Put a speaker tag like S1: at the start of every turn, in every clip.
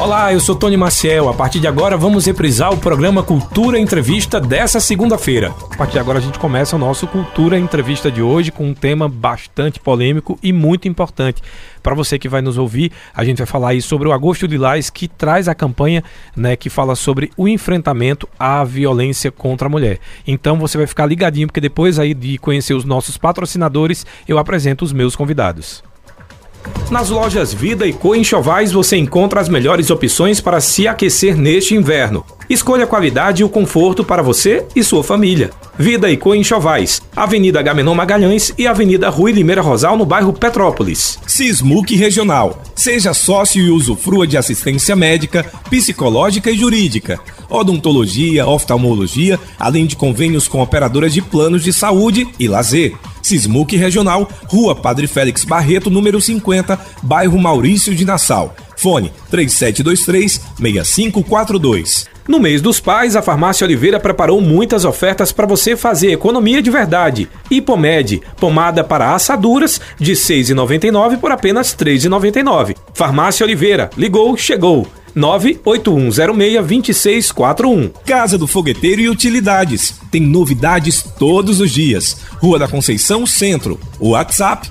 S1: Olá, eu sou Tony Maciel. A partir de agora vamos reprisar o programa Cultura Entrevista dessa segunda-feira. A partir de agora a gente começa o nosso Cultura Entrevista de hoje com um tema bastante polêmico e muito importante. Para você que vai nos ouvir, a gente vai falar aí sobre o Agosto Lilás, que traz a campanha né, que fala sobre o enfrentamento à violência contra a mulher. Então você vai ficar ligadinho, porque depois aí de conhecer os nossos patrocinadores, eu apresento os meus convidados. Nas lojas Vida e Co Enxovais você encontra as melhores opções para se aquecer neste inverno. Escolha a qualidade e o conforto para você e sua família. Vida e Co Enxovais, Avenida Gamenon Magalhães e Avenida Rui Limeira Rosal no bairro Petrópolis.
S2: Sismuc Regional. Seja sócio e usufrua de assistência médica, psicológica e jurídica, odontologia, oftalmologia, além de convênios com operadoras de planos de saúde e lazer. Sismuc Regional, Rua Padre Félix Barreto, número 50, bairro Maurício de Nassau. Fone 3723-6542.
S1: No mês dos pais, a Farmácia Oliveira preparou muitas ofertas para você fazer economia de verdade. Hipomed, pomada para assaduras, de R$ 6,99 por apenas R$ 3,99. Farmácia Oliveira, ligou, chegou. 981062641.
S2: Casa do Fogueteiro e Utilidades. Tem novidades todos os dias. Rua da Conceição Centro. WhatsApp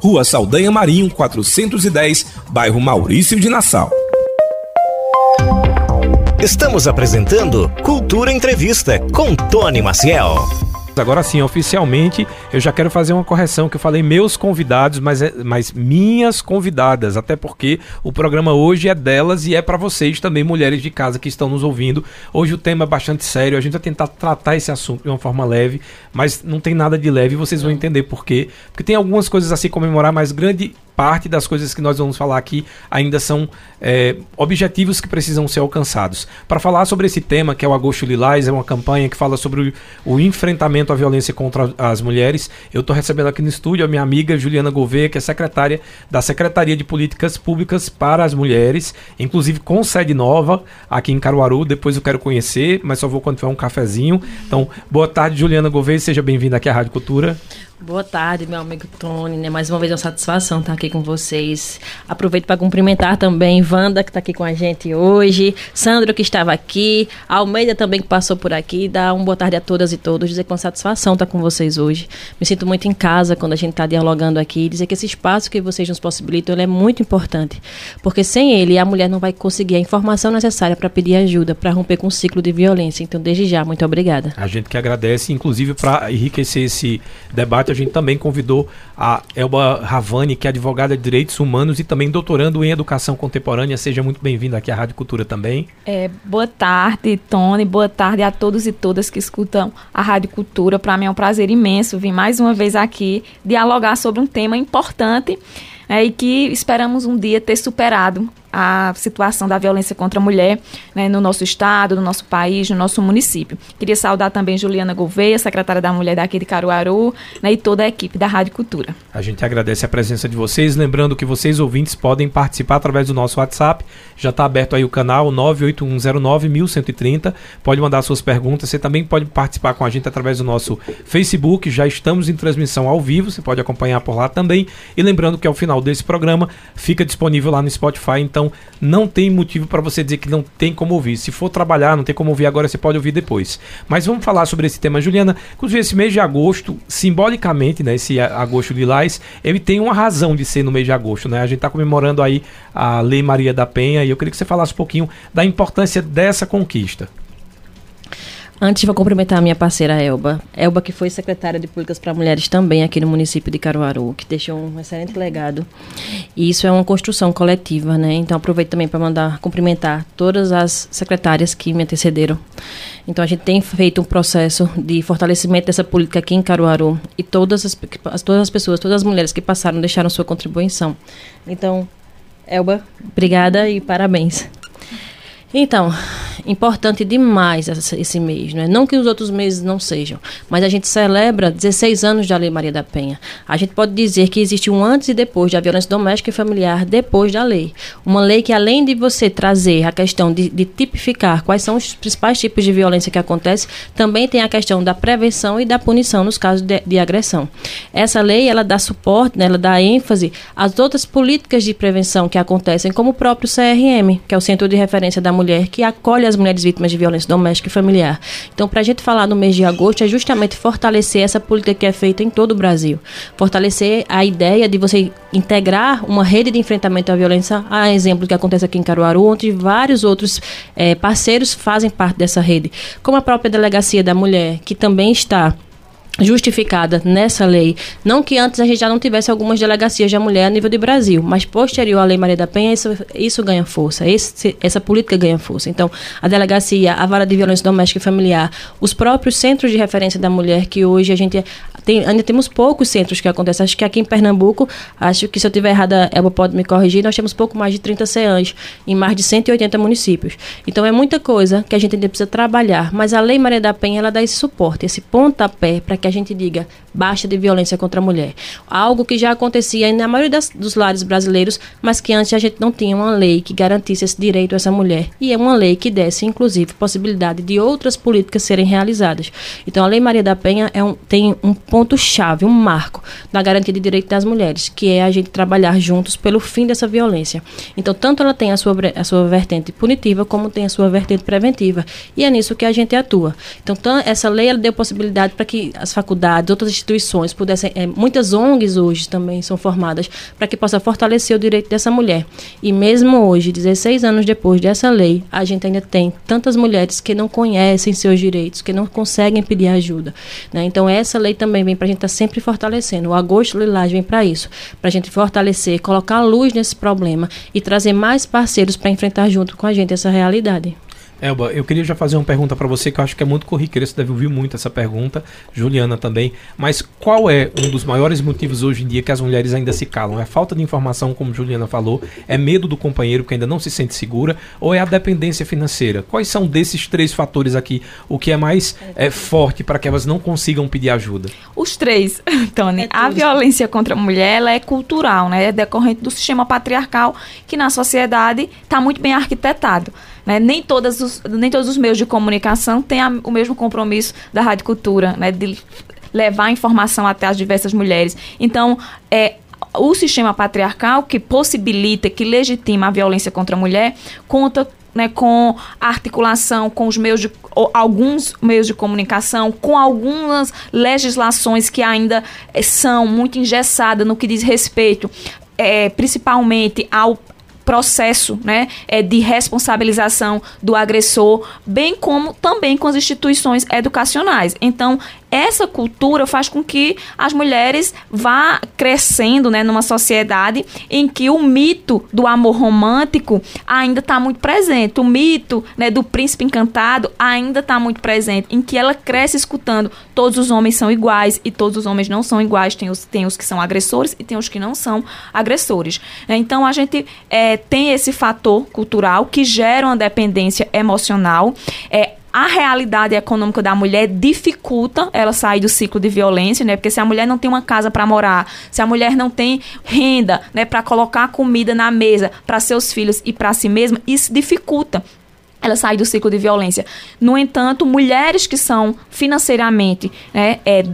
S2: Rua Saldanha Marinho 410, bairro Maurício de Nassau.
S3: Estamos apresentando Cultura Entrevista com Tony Maciel.
S1: Agora sim, oficialmente, eu já quero fazer uma correção que eu falei meus convidados, mas, é, mas minhas convidadas, até porque o programa hoje é delas e é para vocês também, mulheres de casa que estão nos ouvindo. Hoje o tema é bastante sério, a gente vai tentar tratar esse assunto de uma forma leve, mas não tem nada de leve, vocês vão entender por quê. Porque tem algumas coisas a se comemorar, mas grande parte das coisas que nós vamos falar aqui ainda são é, objetivos que precisam ser alcançados. Para falar sobre esse tema, que é o Agosto Lilás, é uma campanha que fala sobre o, o enfrentamento à violência contra as mulheres, eu estou recebendo aqui no estúdio a minha amiga Juliana Gouveia, que é secretária da Secretaria de Políticas Públicas para as Mulheres, inclusive com sede nova aqui em Caruaru. Depois eu quero conhecer, mas só vou quando tiver um cafezinho. Então, boa tarde, Juliana Gouveia, seja bem-vinda aqui à Rádio Cultura.
S4: Boa tarde, meu amigo Tony. Né? Mais uma vez é uma satisfação estar aqui com vocês. Aproveito para cumprimentar também Wanda, que está aqui com a gente hoje, Sandro, que estava aqui, Almeida também, que passou por aqui. Dar uma boa tarde a todas e todos. Dizer que é uma satisfação estar com vocês hoje. Me sinto muito em casa quando a gente está dialogando aqui. Dizer que esse espaço que vocês nos possibilitam é muito importante. Porque sem ele, a mulher não vai conseguir a informação necessária para pedir ajuda, para romper com o ciclo de violência. Então, desde já, muito obrigada.
S1: A gente que agradece, inclusive, para enriquecer esse debate a gente também convidou a Elba Ravani, que é advogada de direitos humanos e também doutorando em educação contemporânea. Seja muito bem-vinda aqui à Rádio Cultura também.
S5: É, boa tarde, Tony. Boa tarde a todos e todas que escutam a Rádio Cultura. Para mim é um prazer imenso vir mais uma vez aqui dialogar sobre um tema importante é, e que esperamos um dia ter superado a situação da violência contra a mulher né, no nosso estado, no nosso país, no nosso município. Queria saudar também Juliana Gouveia, secretária da Mulher daqui de Caruaru, né, e toda a equipe da Rádio Cultura.
S1: A gente agradece a presença de vocês, lembrando que vocês ouvintes podem participar através do nosso WhatsApp, já está aberto aí o canal 981091130, pode mandar suas perguntas, você também pode participar com a gente através do nosso Facebook, já estamos em transmissão ao vivo, você pode acompanhar por lá também, e lembrando que ao final desse programa fica disponível lá no Spotify, então então não tem motivo para você dizer que não tem como ouvir. Se for trabalhar, não tem como ouvir agora, você pode ouvir depois. Mas vamos falar sobre esse tema, Juliana. Inclusive, esse mês de agosto, simbolicamente, né, esse agosto lilás, ele tem uma razão de ser no mês de agosto. Né? A gente está comemorando aí a Lei Maria da Penha e eu queria que você falasse um pouquinho da importância dessa conquista.
S4: Antes, vou cumprimentar a minha parceira Elba. Elba, que foi secretária de Políticas para Mulheres também aqui no município de Caruaru, que deixou um excelente legado. E isso é uma construção coletiva, né? Então, aproveito também para mandar cumprimentar todas as secretárias que me antecederam. Então, a gente tem feito um processo de fortalecimento dessa política aqui em Caruaru e todas as, todas as pessoas, todas as mulheres que passaram deixaram sua contribuição. Então, Elba, obrigada e parabéns. Então, importante demais esse mês, não é? Não que os outros meses não sejam, mas a gente celebra 16 anos da Lei Maria da Penha. A gente pode dizer que existe um antes e depois da violência doméstica e familiar depois da lei. Uma lei que, além de você trazer a questão de, de tipificar quais são os principais tipos de violência que acontece, também tem a questão da prevenção e da punição nos casos de, de agressão. Essa lei, ela dá suporte, né, ela dá ênfase às outras políticas de prevenção que acontecem, como o próprio CRM, que é o Centro de Referência da Mulher, que acolhe as mulheres vítimas de violência doméstica e familiar. Então, para a gente falar no mês de agosto, é justamente fortalecer essa política que é feita em todo o Brasil. Fortalecer a ideia de você integrar uma rede de enfrentamento à violência, a exemplo que acontece aqui em Caruaru, onde vários outros é, parceiros fazem parte dessa rede, como a própria Delegacia da Mulher, que também está justificada nessa lei. Não que antes a gente já não tivesse algumas delegacias da mulher a nível de Brasil, mas posterior à Lei Maria da Penha, isso, isso ganha força, esse, essa política ganha força. Então, a delegacia, a vara de violência doméstica e familiar, os próprios centros de referência da mulher, que hoje a gente tem, ainda temos poucos centros que acontecem. Acho que aqui em Pernambuco, acho que se eu estiver errada, Elba pode me corrigir, nós temos pouco mais de 30 CEANs em mais de 180 municípios. Então, é muita coisa que a gente ainda precisa trabalhar, mas a Lei Maria da Penha, ela dá esse suporte, esse pontapé para que a gente diga baixa de violência contra a mulher. Algo que já acontecia na maioria das, dos lares brasileiros, mas que antes a gente não tinha uma lei que garantisse esse direito a essa mulher. E é uma lei que desse, inclusive, possibilidade de outras políticas serem realizadas. Então, a Lei Maria da Penha é um, tem um ponto-chave, um marco na garantia de direito das mulheres, que é a gente trabalhar juntos pelo fim dessa violência. Então, tanto ela tem a sua, a sua vertente punitiva, como tem a sua vertente preventiva. E é nisso que a gente atua. Então, essa lei ela deu possibilidade para que as faculdades, outras instituições pudessem, é, muitas ONGs hoje também são formadas para que possa fortalecer o direito dessa mulher. E mesmo hoje, 16 anos depois dessa lei, a gente ainda tem tantas mulheres que não conhecem seus direitos, que não conseguem pedir ajuda. Né? Então essa lei também vem para a gente estar tá sempre fortalecendo. O Agosto Lilás vem para isso, para a gente fortalecer, colocar luz nesse problema e trazer mais parceiros para enfrentar junto com a gente essa realidade.
S1: Elba, eu queria já fazer uma pergunta para você que eu acho que é muito corriqueira, você deve ouvir muito essa pergunta, Juliana também. Mas qual é um dos maiores motivos hoje em dia que as mulheres ainda se calam? É falta de informação, como Juliana falou? É medo do companheiro que ainda não se sente segura? Ou é a dependência financeira? Quais são desses três fatores aqui o que é mais é, forte para que elas não consigam pedir ajuda?
S5: Os três, Tony. É a violência contra a mulher ela é cultural, né? É decorrente do sistema patriarcal que na sociedade está muito bem arquitetado. Né? Nem, todas os, nem todos os meios de comunicação têm a, o mesmo compromisso da Rádio Cultura, né? de levar a informação até as diversas mulheres. Então, é, o sistema patriarcal que possibilita, que legitima a violência contra a mulher, conta né, com a articulação com os meios de alguns meios de comunicação, com algumas legislações que ainda eh, são muito engessadas no que diz respeito é, principalmente ao processo né, é, de responsabilização do agressor, bem como também com as instituições educacionais. Então, essa cultura faz com que as mulheres vá crescendo né, numa sociedade em que o mito do amor romântico ainda está muito presente. O mito né, do príncipe encantado ainda está muito presente, em que ela cresce escutando todos os homens são iguais e todos os homens não são iguais. Tem os, tem os que são agressores e tem os que não são agressores. Então a gente é, tem esse fator cultural que gera uma dependência emocional. É, a realidade econômica da mulher dificulta ela sair do ciclo de violência, né? Porque se a mulher não tem uma casa para morar, se a mulher não tem renda, né, para colocar comida na mesa para seus filhos e para si mesma, isso dificulta ela sair do ciclo de violência. No entanto, mulheres que são financeiramente né, é,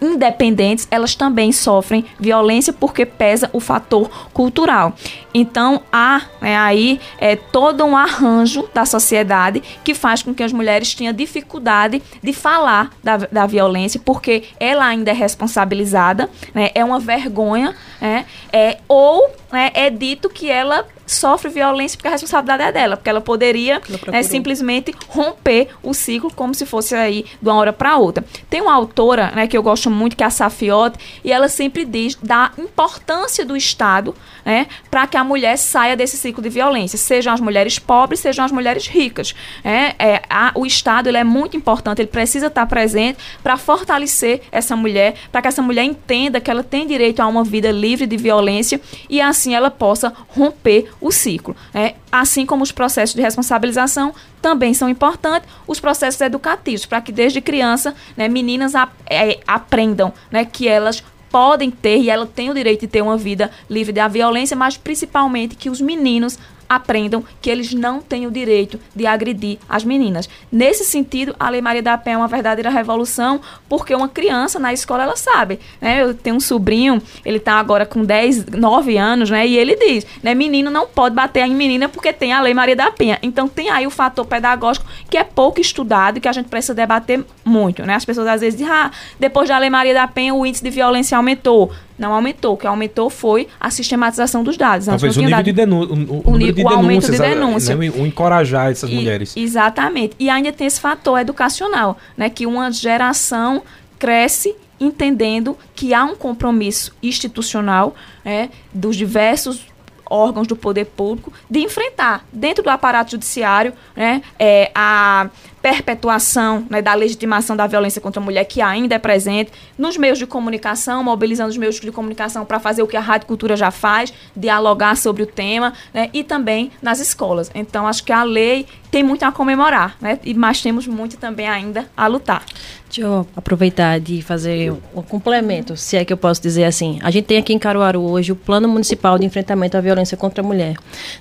S5: independentes, elas também sofrem violência porque pesa o fator cultural. Então há né, aí é, todo um arranjo da sociedade que faz com que as mulheres tenham dificuldade de falar da, da violência porque ela ainda é responsabilizada, né, é uma vergonha, né, é, ou né, é dito que ela sofre violência porque a responsabilidade é dela, porque ela poderia né, simplesmente romper o ciclo como se fosse aí de uma hora para outra. Tem uma autora né, que eu gosto muito, que é a Safiotti, e ela sempre diz da importância do Estado né, para que a mulher saia desse ciclo de violência, sejam as mulheres pobres, sejam as mulheres ricas. É, é, a, o Estado ele é muito importante, ele precisa estar presente para fortalecer essa mulher, para que essa mulher entenda que ela tem direito a uma vida livre de violência e assim ela possa romper o ciclo. Né? Assim como os processos de responsabilização também são importantes, os processos educativos, para que desde criança né, meninas a, é, aprendam né, que elas podem ter e ela tem o direito de ter uma vida livre da violência, mas principalmente que os meninos aprendam que eles não têm o direito de agredir as meninas. Nesse sentido, a Lei Maria da Penha é uma verdadeira revolução, porque uma criança na escola, ela sabe, né? Eu tenho um sobrinho, ele está agora com 10, 9 anos, né? E ele diz, né? Menino não pode bater em menina porque tem a Lei Maria da Penha. Então tem aí o fator pedagógico que é pouco estudado e que a gente precisa debater muito, né? As pessoas às vezes dizem, ah, depois da Lei Maria da Penha o índice de violência aumentou não aumentou. O que aumentou foi a sistematização dos dados.
S1: Talvez o nível,
S5: dado...
S1: de, denu o, o, o nível de
S5: o
S1: aumento de
S5: denúncia.
S1: Né, o encorajar essas
S5: e,
S1: mulheres.
S5: Exatamente. E ainda tem esse fator educacional, né? Que uma geração cresce entendendo que há um compromisso institucional né, dos diversos órgãos do poder público de enfrentar dentro do aparato judiciário né, é, a perpetuação né, da legitimação da violência contra a mulher, que ainda é presente, nos meios de comunicação, mobilizando os meios de comunicação para fazer o que a Rádio Cultura já faz, dialogar sobre o tema, né, e também nas escolas. Então, acho que a lei tem muito a comemorar, né, mas temos muito também ainda a lutar.
S4: Deixa eu aproveitar de fazer um complemento, se é que eu posso dizer assim. A gente tem aqui em Caruaru hoje o Plano Municipal de Enfrentamento à Violência contra a Mulher.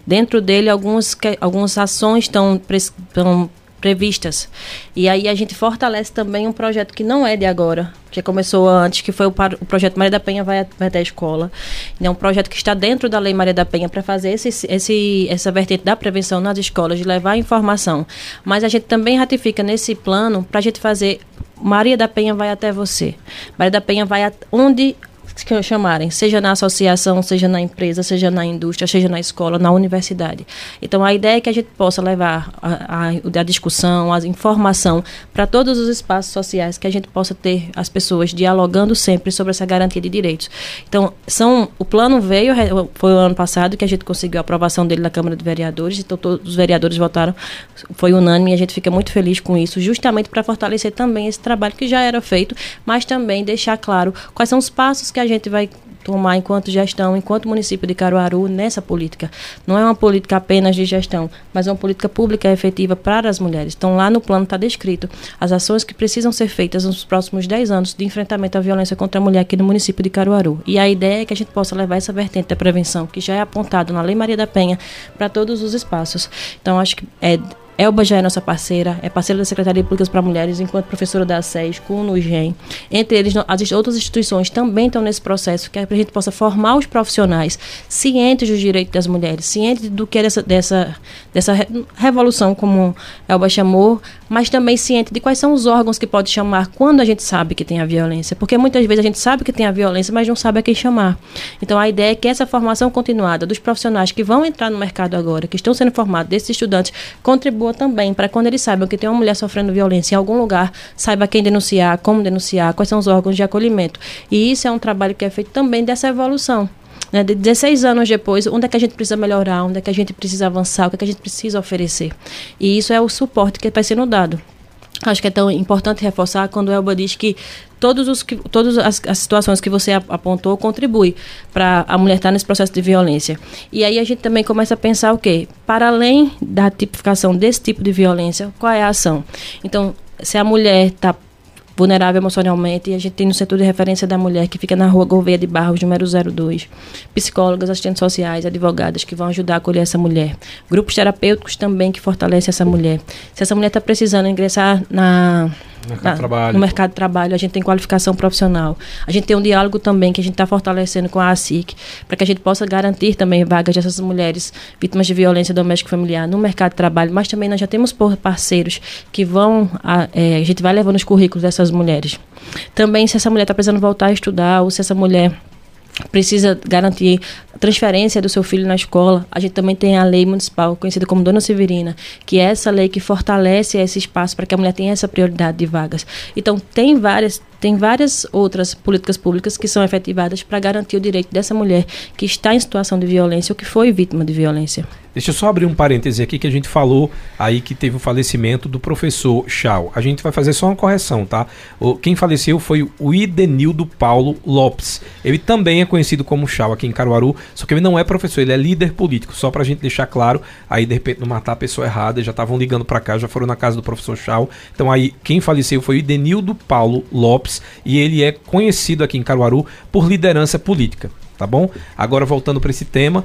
S4: Dentro dele, alguns, algumas ações estão, estão previstas. E aí a gente fortalece também um projeto que não é de agora, que começou antes, que foi o, o projeto Maria da Penha vai, até a escola. É um projeto que está dentro da Lei Maria da Penha para fazer esse, esse, essa vertente da prevenção nas escolas, de levar informação. Mas a gente também ratifica nesse plano para a gente fazer Maria da Penha vai até você. Maria da Penha vai onde que chamarem, seja na associação, seja na empresa, seja na indústria, seja na escola, na universidade. Então, a ideia é que a gente possa levar a, a, a discussão, a informação para todos os espaços sociais, que a gente possa ter as pessoas dialogando sempre sobre essa garantia de direitos. Então, são, o plano veio, foi o ano passado que a gente conseguiu a aprovação dele na Câmara de Vereadores, então todos os vereadores votaram, foi unânime e a gente fica muito feliz com isso, justamente para fortalecer também esse trabalho que já era feito, mas também deixar claro quais são os passos que a gente vai tomar enquanto gestão, enquanto município de Caruaru, nessa política. Não é uma política apenas de gestão, mas é uma política pública efetiva para as mulheres. Então, lá no plano está descrito as ações que precisam ser feitas nos próximos 10 anos de enfrentamento à violência contra a mulher aqui no município de Caruaru. E a ideia é que a gente possa levar essa vertente da prevenção, que já é apontado na Lei Maria da Penha, para todos os espaços. Então, acho que é Elba já é nossa parceira, é parceira da Secretaria de Políticas para Mulheres, enquanto professora da SES, com o. Entre eles, as outras instituições também estão nesse processo, que é para a gente possa formar os profissionais cientes dos direitos das mulheres, cientes do que é dessa, dessa, dessa revolução, como Elba chamou, mas também ciente de quais são os órgãos que pode chamar quando a gente sabe que tem a violência. Porque muitas vezes a gente sabe que tem a violência, mas não sabe a quem chamar. Então, a ideia é que essa formação continuada dos profissionais que vão entrar no mercado agora, que estão sendo formados, desses estudantes, contribua também, para quando eles saibam que tem uma mulher sofrendo violência em algum lugar, saiba quem denunciar, como denunciar, quais são os órgãos de acolhimento. E isso é um trabalho que é feito também dessa evolução. Né, de 16 anos depois, onde é que a gente precisa melhorar, onde é que a gente precisa avançar, o que é que a gente precisa oferecer. E isso é o suporte que está sendo dado. Acho que é tão importante reforçar quando o Elba diz que todos os que, todas as, as situações que você apontou contribuem para a mulher estar nesse processo de violência. E aí a gente também começa a pensar o quê? Para além da tipificação desse tipo de violência, qual é a ação? Então, se a mulher está vulnerável emocionalmente. E a gente tem no setor de referência da mulher, que fica na rua Gouveia de Barros, número 02. Psicólogas, assistentes sociais, advogadas que vão ajudar a acolher essa mulher. Grupos terapêuticos também que fortalecem essa mulher. Se essa mulher está precisando ingressar na
S1: mercado
S4: na, no mercado de trabalho, a gente tem qualificação profissional. A gente tem um diálogo também que a gente está fortalecendo com a ASIC, para que a gente possa garantir também vagas dessas mulheres vítimas de violência doméstica e familiar no mercado de trabalho, mas também nós já temos parceiros que vão, a, é, a gente vai levando os currículos dessas mulheres. Também, se essa mulher está precisando voltar a estudar, ou se essa mulher precisa garantir transferência do seu filho na escola. A gente também tem a lei municipal, conhecida como Dona Severina, que é essa lei que fortalece esse espaço para que a mulher tenha essa prioridade de vagas. Então, tem várias, tem várias outras políticas públicas que são efetivadas para garantir o direito dessa mulher que está em situação de violência ou que foi vítima de violência.
S1: Deixa eu só abrir um parêntese aqui que a gente falou aí que teve o falecimento do professor Chau. A gente vai fazer só uma correção, tá? O, quem faleceu foi o Idenildo Paulo Lopes. Ele também é conhecido como Chau aqui em Caruaru, só que ele não é professor, ele é líder político. Só pra gente deixar claro, aí de repente não matar a pessoa errada, já estavam ligando para cá, já foram na casa do professor Chau. Então aí quem faleceu foi o Idenildo Paulo Lopes e ele é conhecido aqui em Caruaru por liderança política tá bom? Agora voltando para esse tema,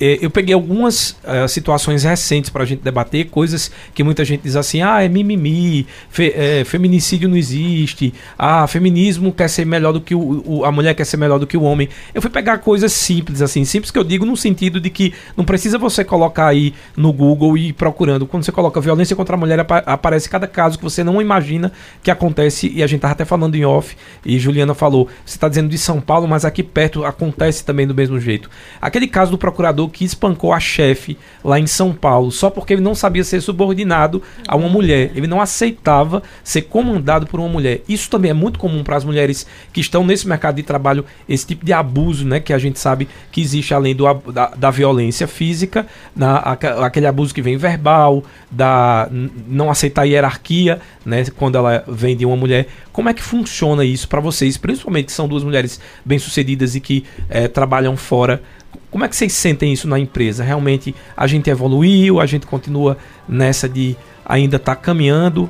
S1: eu peguei algumas uh, situações recentes para a gente debater, coisas que muita gente diz assim: ah, é mimimi, fe, é, feminicídio não existe, ah, feminismo quer ser melhor do que o, o, a mulher quer ser melhor do que o homem. Eu fui pegar coisas simples, assim, simples que eu digo no sentido de que não precisa você colocar aí no Google e ir procurando. Quando você coloca violência contra a mulher, ap aparece cada caso que você não imagina que acontece, e a gente tava até falando em off, e Juliana falou: você está dizendo de São Paulo, mas aqui perto acontece também do mesmo jeito. Aquele caso do procurador que espancou a chefe lá em São Paulo, só porque ele não sabia ser subordinado a uma mulher. Ele não aceitava ser comandado por uma mulher. Isso também é muito comum para as mulheres que estão nesse mercado de trabalho, esse tipo de abuso, né? Que a gente sabe que existe além do, da, da violência física, na, aquele abuso que vem verbal, da não aceitar hierarquia, né? Quando ela vem de uma mulher. Como é que funciona isso para vocês, principalmente que são duas mulheres bem-sucedidas e que é, trabalham fora como é que vocês sentem isso na empresa? Realmente a gente evoluiu, a gente continua nessa de ainda estar tá caminhando?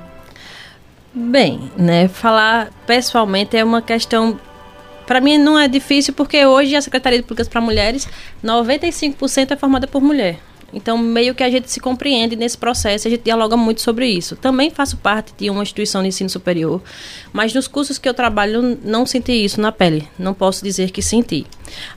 S4: Bem, né, falar pessoalmente é uma questão para mim não é difícil porque hoje a Secretaria de Políticas para Mulheres, 95% é formada por mulher. Então, meio que a gente se compreende nesse processo, a gente dialoga muito sobre isso. Também faço parte de uma instituição de ensino superior, mas nos cursos que eu trabalho não senti isso na pele. Não posso dizer que senti.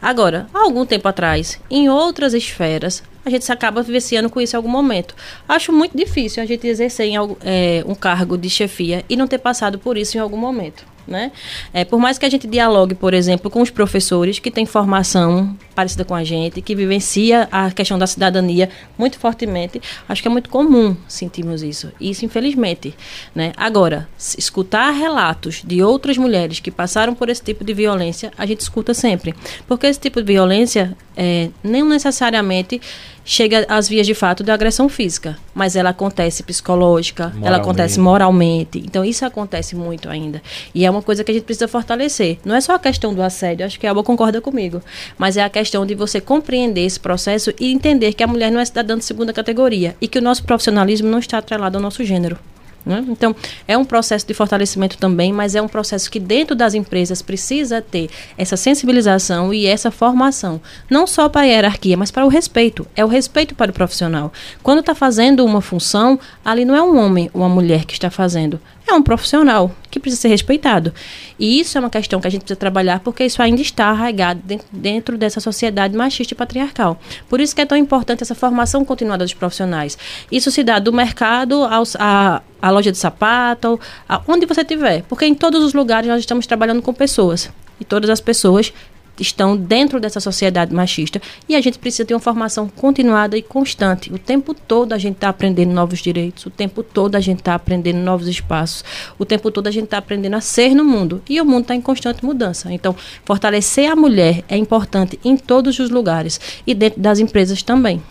S4: Agora, há algum tempo atrás, em outras esferas, a gente se acaba vivenciando com isso em algum momento. Acho muito difícil a gente exercer em, é, um cargo de chefia e não ter passado por isso em algum momento. Né? É, por mais que a gente dialogue, por exemplo, com os professores que têm formação parecida com a gente, que vivencia a questão da cidadania muito fortemente, acho que é muito comum sentirmos isso. Isso, infelizmente. Né? Agora, escutar relatos de outras mulheres que passaram por esse tipo de violência, a gente escuta sempre. Porque esse tipo de violência é, não necessariamente chega às vias de fato da agressão física, mas ela acontece psicológica, moralmente. ela acontece moralmente. Então isso acontece muito ainda. E é uma coisa que a gente precisa fortalecer. Não é só a questão do assédio, acho que a Alba concorda comigo, mas é a questão de você compreender esse processo e entender que a mulher não é cidadã de segunda categoria e que o nosso profissionalismo não está atrelado ao nosso gênero. Né? Então, é um processo de fortalecimento também, mas é um processo que dentro das empresas precisa ter essa sensibilização e essa formação, não só para a hierarquia, mas para o respeito. É o respeito para o profissional. Quando está fazendo uma função, ali não é um homem ou uma mulher que está fazendo, é um profissional que precisa ser respeitado. E isso é uma questão que a gente precisa trabalhar porque isso ainda está arraigado dentro dessa sociedade machista e patriarcal. Por isso que é tão importante essa formação continuada dos profissionais. Isso se dá do mercado aos, a, a loja de sapato, a, onde você estiver. Porque em todos os lugares nós estamos trabalhando com pessoas. E todas as pessoas estão dentro dessa sociedade machista e a gente precisa ter uma formação continuada e constante. O tempo todo a gente está aprendendo novos direitos, o tempo todo a gente está aprendendo novos espaços, o tempo todo a gente está aprendendo a ser no mundo e o mundo está em constante mudança. Então, fortalecer a mulher é importante em todos os lugares e dentro das empresas também.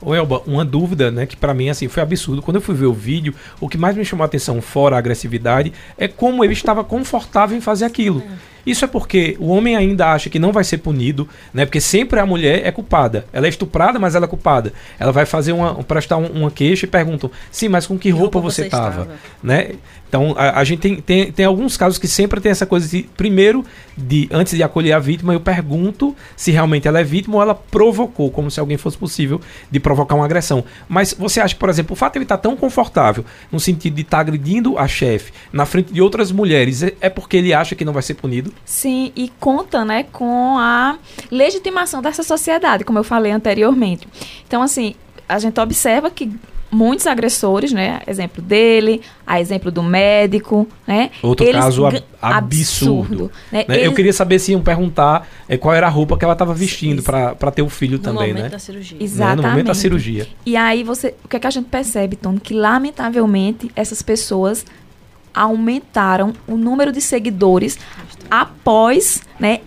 S1: Ô Elba, uma dúvida, né, que para mim assim foi absurdo. Quando eu fui ver o vídeo, o que mais me chamou a atenção fora a agressividade é como ele estava confortável em fazer aquilo. É. Isso é porque o homem ainda acha que não vai ser punido, né? Porque sempre a mulher é culpada. Ela é estuprada, mas ela é culpada. Ela vai fazer uma prestar um, uma queixa e perguntam: "Sim, mas com que roupa, roupa você estava?", né? Então, a, a gente tem, tem, tem, alguns casos que sempre tem essa coisa de, primeiro, de antes de acolher a vítima, eu pergunto se realmente ela é vítima ou ela provocou, como se alguém fosse possível de provocar uma agressão. Mas você acha por exemplo, o fato de ele estar tão confortável, no sentido de estar agredindo a chefe na frente de outras mulheres, é, é porque ele acha que não vai ser punido?
S5: Sim, e conta, né, com a legitimação dessa sociedade, como eu falei anteriormente. Então, assim, a gente observa que muitos agressores, né? Exemplo dele, a exemplo do médico, né?
S1: Outro Eles caso ab absurdo. né? Né? Eles... Eu queria saber se iam perguntar é, qual era a roupa que ela estava vestindo para ter o filho
S4: no
S1: também,
S4: né?
S1: No
S4: momento da cirurgia.
S5: Exatamente.
S1: Né? No momento da cirurgia.
S5: E aí você, o que é que a gente percebe, Tony? Que lamentavelmente essas pessoas aumentaram o número de seguidores após, né,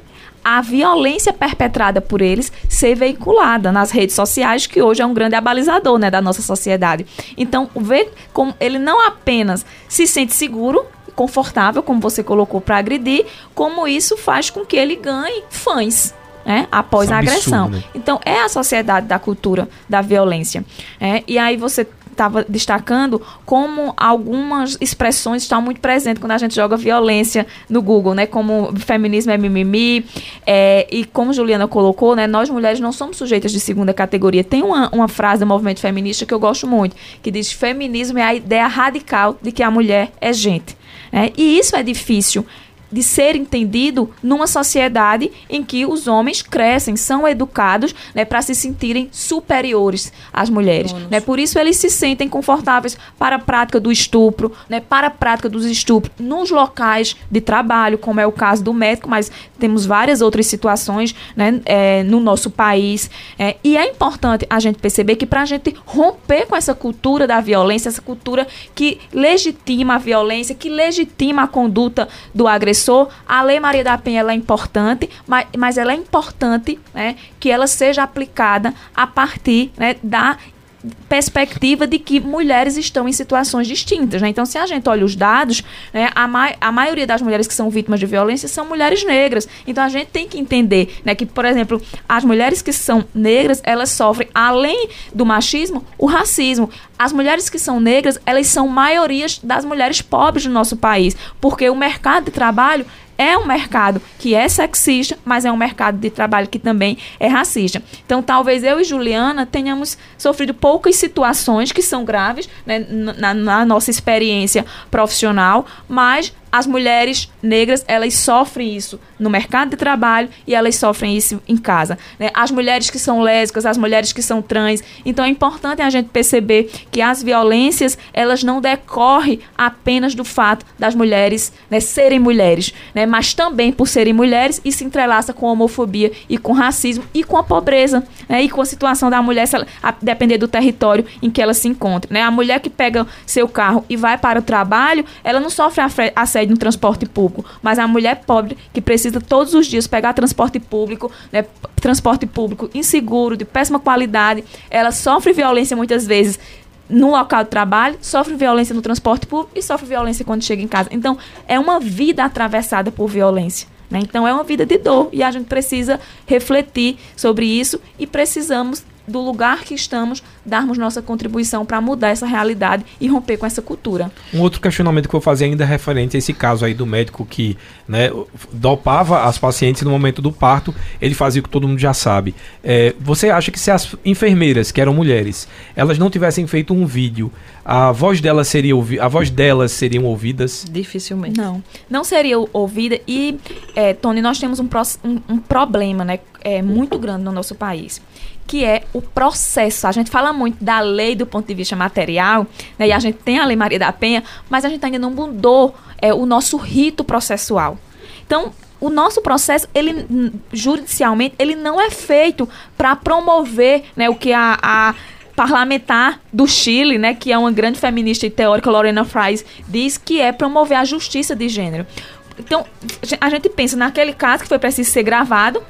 S5: a violência perpetrada por eles ser veiculada nas redes sociais, que hoje é um grande abalizador né, da nossa sociedade. Então, ver como ele não apenas se sente seguro, confortável, como você colocou, para agredir, como isso faz com que ele ganhe fãs. Né, após
S1: é
S5: a
S1: um
S5: agressão.
S1: absurdo, né?
S5: Então, é a sociedade da cultura da violência. É, e aí você estava destacando como algumas expressões estão muito presentes quando a gente joga violência no Google, né? Como feminismo é mimimi. É, e como Juliana colocou, né? Nós mulheres não somos sujeitas de segunda categoria. Tem uma, uma frase do movimento feminista que eu gosto muito, que diz: feminismo é a ideia radical de que a mulher é gente. né? E isso é difícil de ser entendido numa sociedade em que os homens crescem, são educados né, para se sentirem superiores às mulheres. Né? Por isso eles se sentem confortáveis para a prática do estupro, né, para a prática dos estupros nos locais de trabalho, como é o caso do médico, mas temos várias outras situações né, é, no nosso país. É, e é importante a gente perceber que para a gente romper com essa cultura da violência, essa cultura que legitima a violência, que legitima a conduta do agressor, a Lei Maria da Penha é importante, mas, mas ela é importante né, que ela seja aplicada a partir né, da perspectiva de que mulheres estão em situações distintas. Né? Então, se a gente olha os dados, né, a, ma a maioria das mulheres que são vítimas de violência são mulheres negras. Então, a gente tem que entender né, que, por exemplo, as mulheres que são negras, elas sofrem, além do machismo, o racismo. As mulheres que são negras, elas são maiorias das mulheres pobres do nosso país, porque o mercado de trabalho é um mercado que é sexista, mas é um mercado de trabalho que também é racista. Então, talvez eu e Juliana tenhamos sofrido poucas situações que são graves né, na, na nossa experiência profissional, mas as mulheres negras elas sofrem isso no mercado de trabalho e elas sofrem isso em casa. Né? As mulheres que são lésbicas, as mulheres que são trans. Então é importante a gente perceber que as violências elas não decorrem apenas do fato das mulheres né, serem mulheres, né? mas também por serem mulheres e se entrelaça com a homofobia e com racismo e com a pobreza né? e com a situação da mulher, ela, a depender do território em que ela se encontra. Né? A mulher que pega seu carro e vai para o trabalho, ela não sofre assédio no transporte público, mas a mulher pobre que precisa todos os dias pegar transporte público, né, transporte público inseguro, de péssima qualidade, ela sofre violência muitas vezes no local de trabalho, sofre violência no transporte público e sofre violência quando chega em casa. Então, é uma vida atravessada por violência. Né? Então, é uma vida de dor e a gente precisa refletir sobre isso e precisamos do lugar que estamos, darmos nossa contribuição para mudar essa realidade e romper com essa cultura.
S1: Um outro questionamento que eu vou fazer ainda é referente a esse caso aí do médico que né, dopava as pacientes no momento do parto, ele fazia o que todo mundo já sabe. É, você acha que se as enfermeiras, que eram mulheres, elas não tivessem feito um vídeo, a voz delas seria a voz delas seriam ouvidas?
S4: Dificilmente.
S5: Não, não seria ouvida e, é, Tony, nós temos um, um, um problema né, é, muito grande no nosso país que é o processo. A gente fala muito da lei do ponto de vista material, né, e a gente tem a Lei Maria da Penha, mas a gente ainda não mudou é, o nosso rito processual. Então, o nosso processo, ele judicialmente, ele não é feito para promover né, o que a, a parlamentar do Chile, né, que é uma grande feminista e teórica, Lorena Fries, diz que é promover a justiça de gênero. Então, a gente pensa naquele caso que foi preciso ser gravado,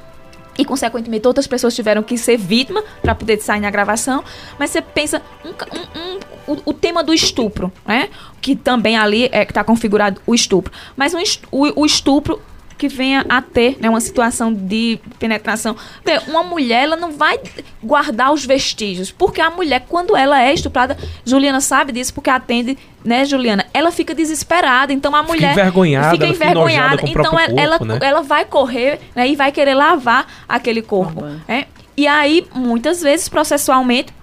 S5: e, consequentemente, outras pessoas tiveram que ser vítima para poder sair na gravação. Mas você pensa um, um, um, o, o, tema do estupro, né? Que também ali é que está configurado o estupro. Mas o, o estupro que venha a ter né, uma situação de penetração. Vê, uma mulher ela não vai guardar os vestígios, porque a mulher, quando ela é estuprada, Juliana sabe disso, porque atende, né, Juliana? Ela fica desesperada, então a mulher
S1: fica envergonhada,
S5: fica envergonhada, então
S1: corpo,
S5: ela,
S1: né?
S5: ela vai correr né, e vai querer lavar aquele corpo. Né? E aí, muitas vezes, processualmente,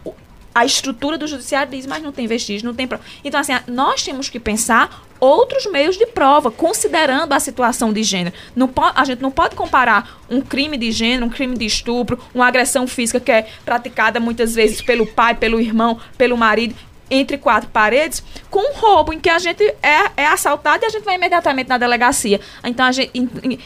S5: a estrutura do judiciário diz, mas não tem vestígio, não tem prova. Então, assim, nós temos que pensar outros meios de prova, considerando a situação de gênero. Não a gente não pode comparar um crime de gênero, um crime de estupro, uma agressão física que é praticada muitas vezes pelo pai, pelo irmão, pelo marido, entre quatro paredes com um roubo em que a gente é, é assaltado e a gente vai imediatamente na delegacia. Então a, gente,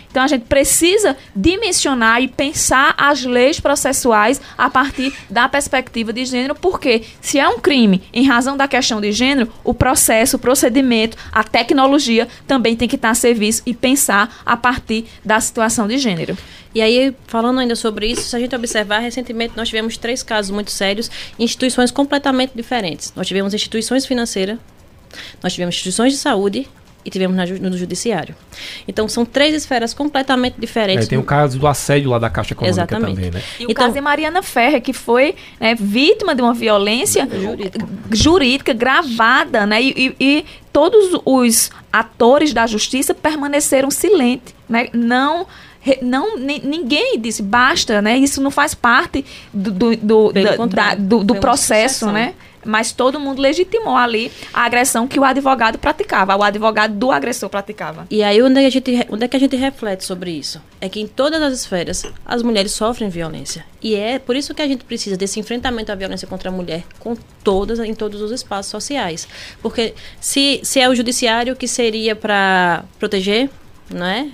S5: então a gente precisa dimensionar e pensar as leis processuais a partir da perspectiva de gênero, porque se é um crime em razão da questão de gênero, o processo, o procedimento, a tecnologia também tem que estar a serviço e pensar a partir da situação de gênero.
S4: E aí, falando ainda sobre isso, se a gente observar, recentemente nós tivemos três casos muito sérios em instituições completamente diferentes. Nós tivemos instituições financeiras, nós tivemos instituições de saúde e tivemos na, no judiciário. Então são três esferas completamente diferentes.
S1: É, tem o caso do assédio lá da Caixa Econômica
S4: Exatamente.
S1: também, né?
S5: E o
S4: Então-
S5: caso de Mariana Ferrer, que foi né, vítima de uma violência
S4: Jurídica.
S5: jurídica gravada, né? E, e- e todos os atores da justiça permaneceram silentes, né? Não. Não, ni- ninguém disse basta, né? Isso não faz parte do, do, do, da- do- do processo, né? Mas todo mundo legitimou ali a agressão que o advogado praticava, o advogado do agressor praticava.
S4: E aí, onde, é que a gente, onde é que a gente reflete sobre isso? É que em todas as esferas, as mulheres sofrem violência. E é por isso que a gente precisa desse enfrentamento à violência contra a mulher com todas, em todos os espaços sociais. Porque se, se é o judiciário que seria para proteger, não é?